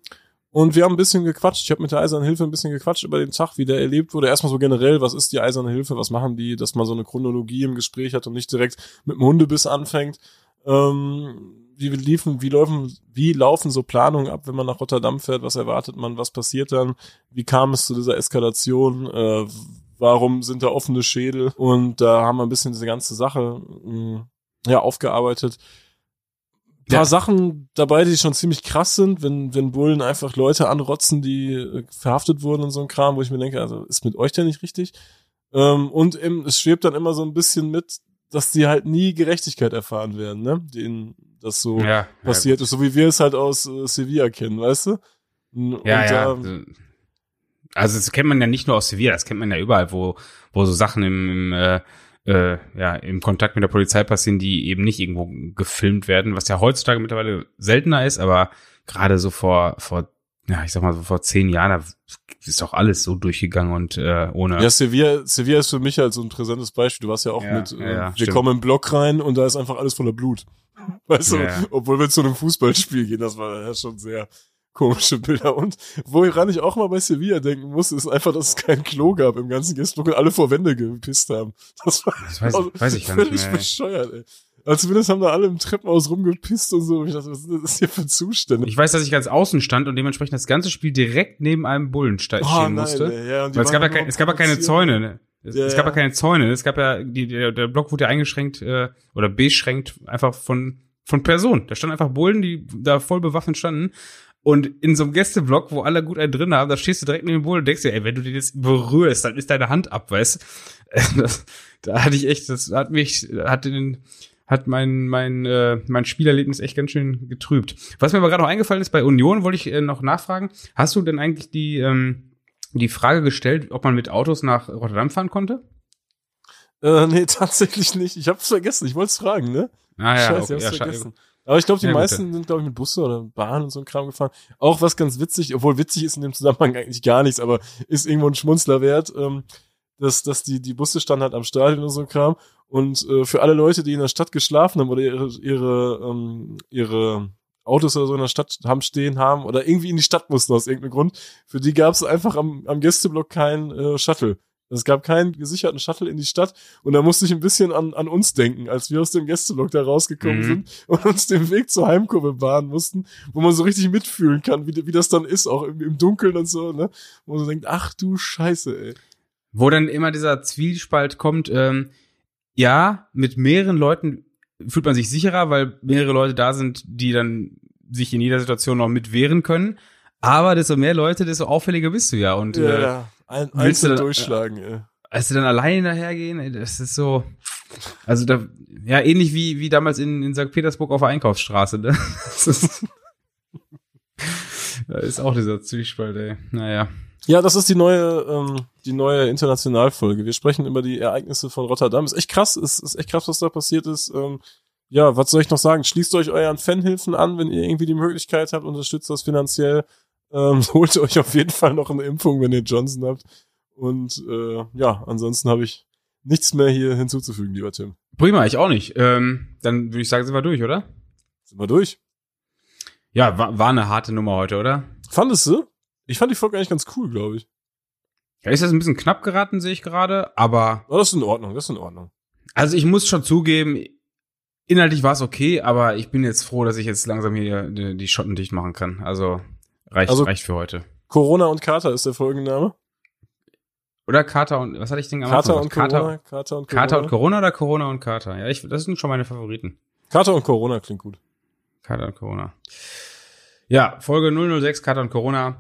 und wir haben ein bisschen gequatscht. Ich habe mit der Eisernen Hilfe ein bisschen gequatscht über den Tag, wie der erlebt wurde. Erstmal so generell, was ist die Eiserne Hilfe, was machen die, dass man so eine Chronologie im Gespräch hat und nicht direkt mit dem Hundebiss anfängt. Ähm, wie liefen, wie laufen, wie laufen so Planungen ab, wenn man nach Rotterdam fährt? Was erwartet man? Was passiert dann? Wie kam es zu dieser Eskalation? Äh, warum sind da offene Schädel? Und da haben wir ein bisschen diese ganze Sache mh, mm, ja aufgearbeitet. Ein paar ja. Sachen dabei, die schon ziemlich krass sind, wenn, wenn Bullen einfach Leute anrotzen, die äh, verhaftet wurden und so ein Kram, wo ich mir denke, also ist mit euch denn nicht richtig? Ähm, und eben, es schwebt dann immer so ein bisschen mit, dass die halt nie Gerechtigkeit erfahren werden, ne? Denen das so ja, passiert ja, ist, so wie wir es halt aus äh, Sevilla kennen, weißt du? Und ja, ja. Da, also das kennt man ja nicht nur aus Sevilla, das kennt man ja überall, wo, wo so Sachen im, im äh, äh, ja, im Kontakt mit der Polizei passieren, die eben nicht irgendwo gefilmt werden, was ja heutzutage mittlerweile seltener ist, aber gerade so vor, vor, ja, ich sag mal so vor zehn Jahren, da ist doch alles so durchgegangen und äh, ohne. Ja, Sevilla, Sevilla ist für mich halt so ein präsentes Beispiel. Du warst ja auch ja, mit, äh, ja, wir stimmt. kommen im Block rein und da ist einfach alles voller Blut. *laughs* Weißt du, ja. obwohl wir zu einem Fußballspiel gehen, das war ja schon sehr komische Bilder. Und woran ich auch mal bei Sevilla denken muss, ist einfach, dass es kein Klo gab im ganzen Gästeblock und alle vor Wände gepisst haben. Das war das weiß, also weiß ich gar völlig bescheuert, ey. Also zumindest haben da alle im Treppenhaus rumgepisst und so. Ich dachte, was ist hier für Zustände? Ich weiß, dass ich ganz außen stand und dementsprechend das ganze Spiel direkt neben einem Bullen stehen oh, musste. Nein, ja, Weil es gab ja, kein, es gab ja keine Zäune. Ne? Es, ja, es gab ja keine Zäune. Es gab ja, die, der, der Block wurde ja eingeschränkt äh, oder beschränkt einfach von von Personen. Da standen einfach Bullen, die da voll bewaffnet standen. Und in so einem Gästeblock, wo alle gut einen drin haben, da stehst du direkt neben dem Bullen und denkst dir, ey, wenn du den jetzt berührst, dann ist deine Hand ab, weißt *laughs* das, Da hatte ich echt, das hat mich, hat den, hat mein, mein, äh, mein Spielerlebnis echt ganz schön getrübt. Was mir aber gerade noch eingefallen ist, bei Union wollte ich äh, noch nachfragen, hast du denn eigentlich die, ähm, die Frage gestellt, ob man mit Autos nach Rotterdam fahren konnte? Äh, nee, *laughs* tatsächlich nicht. Ich hab's vergessen. Ich wollte es fragen, ne? Ah, ja, Scheiße, okay. ich hab's ja, vergessen. Aber ich glaube, die ja, meisten sind, glaube ich, mit Busse oder Bahn und so ein Kram gefahren. Auch was ganz witzig, obwohl witzig ist in dem Zusammenhang eigentlich gar nichts, aber ist irgendwo ein Schmunzler wert, ähm, dass, dass die, die Busse standen halt am Stadion und so ein Kram. Und äh, für alle Leute, die in der Stadt geschlafen haben oder ihre, ihre, ähm, ihre Autos oder so in der Stadt haben stehen haben oder irgendwie in die Stadt mussten aus irgendeinem Grund, für die gab es einfach am, am Gästeblock kein äh, Shuttle. Es gab keinen gesicherten Shuttle in die Stadt und da musste ich ein bisschen an, an uns denken, als wir aus dem Gästelog da rausgekommen mhm. sind und uns den Weg zur Heimkurve bahnen mussten, wo man so richtig mitfühlen kann, wie, wie das dann ist, auch im, im Dunkeln und so, ne? Wo man so denkt, ach du Scheiße, ey. Wo dann immer dieser Zwiespalt kommt, ähm, ja, mit mehreren Leuten fühlt man sich sicherer, weil mehrere Leute da sind, die dann sich in jeder Situation noch mit wehren können. Aber desto mehr Leute, desto auffälliger bist du ja. Und ja, äh, ja. Ein, einzeln durchschlagen, äh, ja. Als sie dann alleine dahergehen, das ist so. Also da, ja, ähnlich wie, wie damals in, in St. Petersburg auf der Einkaufsstraße, ne? *laughs* Das ist, *laughs* da ist auch dieser Zwiespalt, ey. Naja. Ja, das ist die neue, ähm, die neue Internationalfolge. Wir sprechen über die Ereignisse von Rotterdam. Ist echt krass, ist, ist echt krass, was da passiert ist. Ähm, ja, was soll ich noch sagen? Schließt euch euren Fanhilfen an, wenn ihr irgendwie die Möglichkeit habt, unterstützt das finanziell. Ähm, *laughs* holt euch auf jeden Fall noch eine Impfung, wenn ihr Johnson habt. Und äh, ja, ansonsten habe ich nichts mehr hier hinzuzufügen, lieber Tim. Prima, ich auch nicht. Ähm, dann würde ich sagen, sind wir durch, oder? Sind wir durch? Ja, war, war eine harte Nummer heute, oder? Fandest du? Ich fand die Folge eigentlich ganz cool, glaube ich. Ja, ist das ein bisschen knapp geraten, sehe ich gerade, aber. Oh, das ist in Ordnung, das ist in Ordnung. Also ich muss schon zugeben, inhaltlich war es okay, aber ich bin jetzt froh, dass ich jetzt langsam hier die, die Schotten dicht machen kann. Also reicht, Also- reicht für heute. Corona und Kater ist der Folgenname. Oder Kater und, was hatte ich denn am Kater Anfang und gesagt? Corona. Kater und Corona. Kater und Corona oder Corona und Kater? Ja, ich, das sind schon meine Favoriten. Kater und Corona klingt gut. Kater und Corona. Ja, Folge 006, Kater und Corona.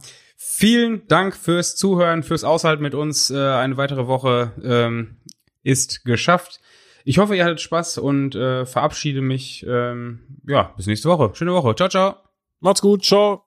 Vielen Dank fürs Zuhören, fürs Aushalten mit uns. Äh, eine weitere Woche ähm, ist geschafft. Ich hoffe, ihr hattet Spaß und äh, verabschiede mich. Ähm, ja, bis nächste Woche. Schöne Woche. Ciao, ciao. Macht's gut, ciao.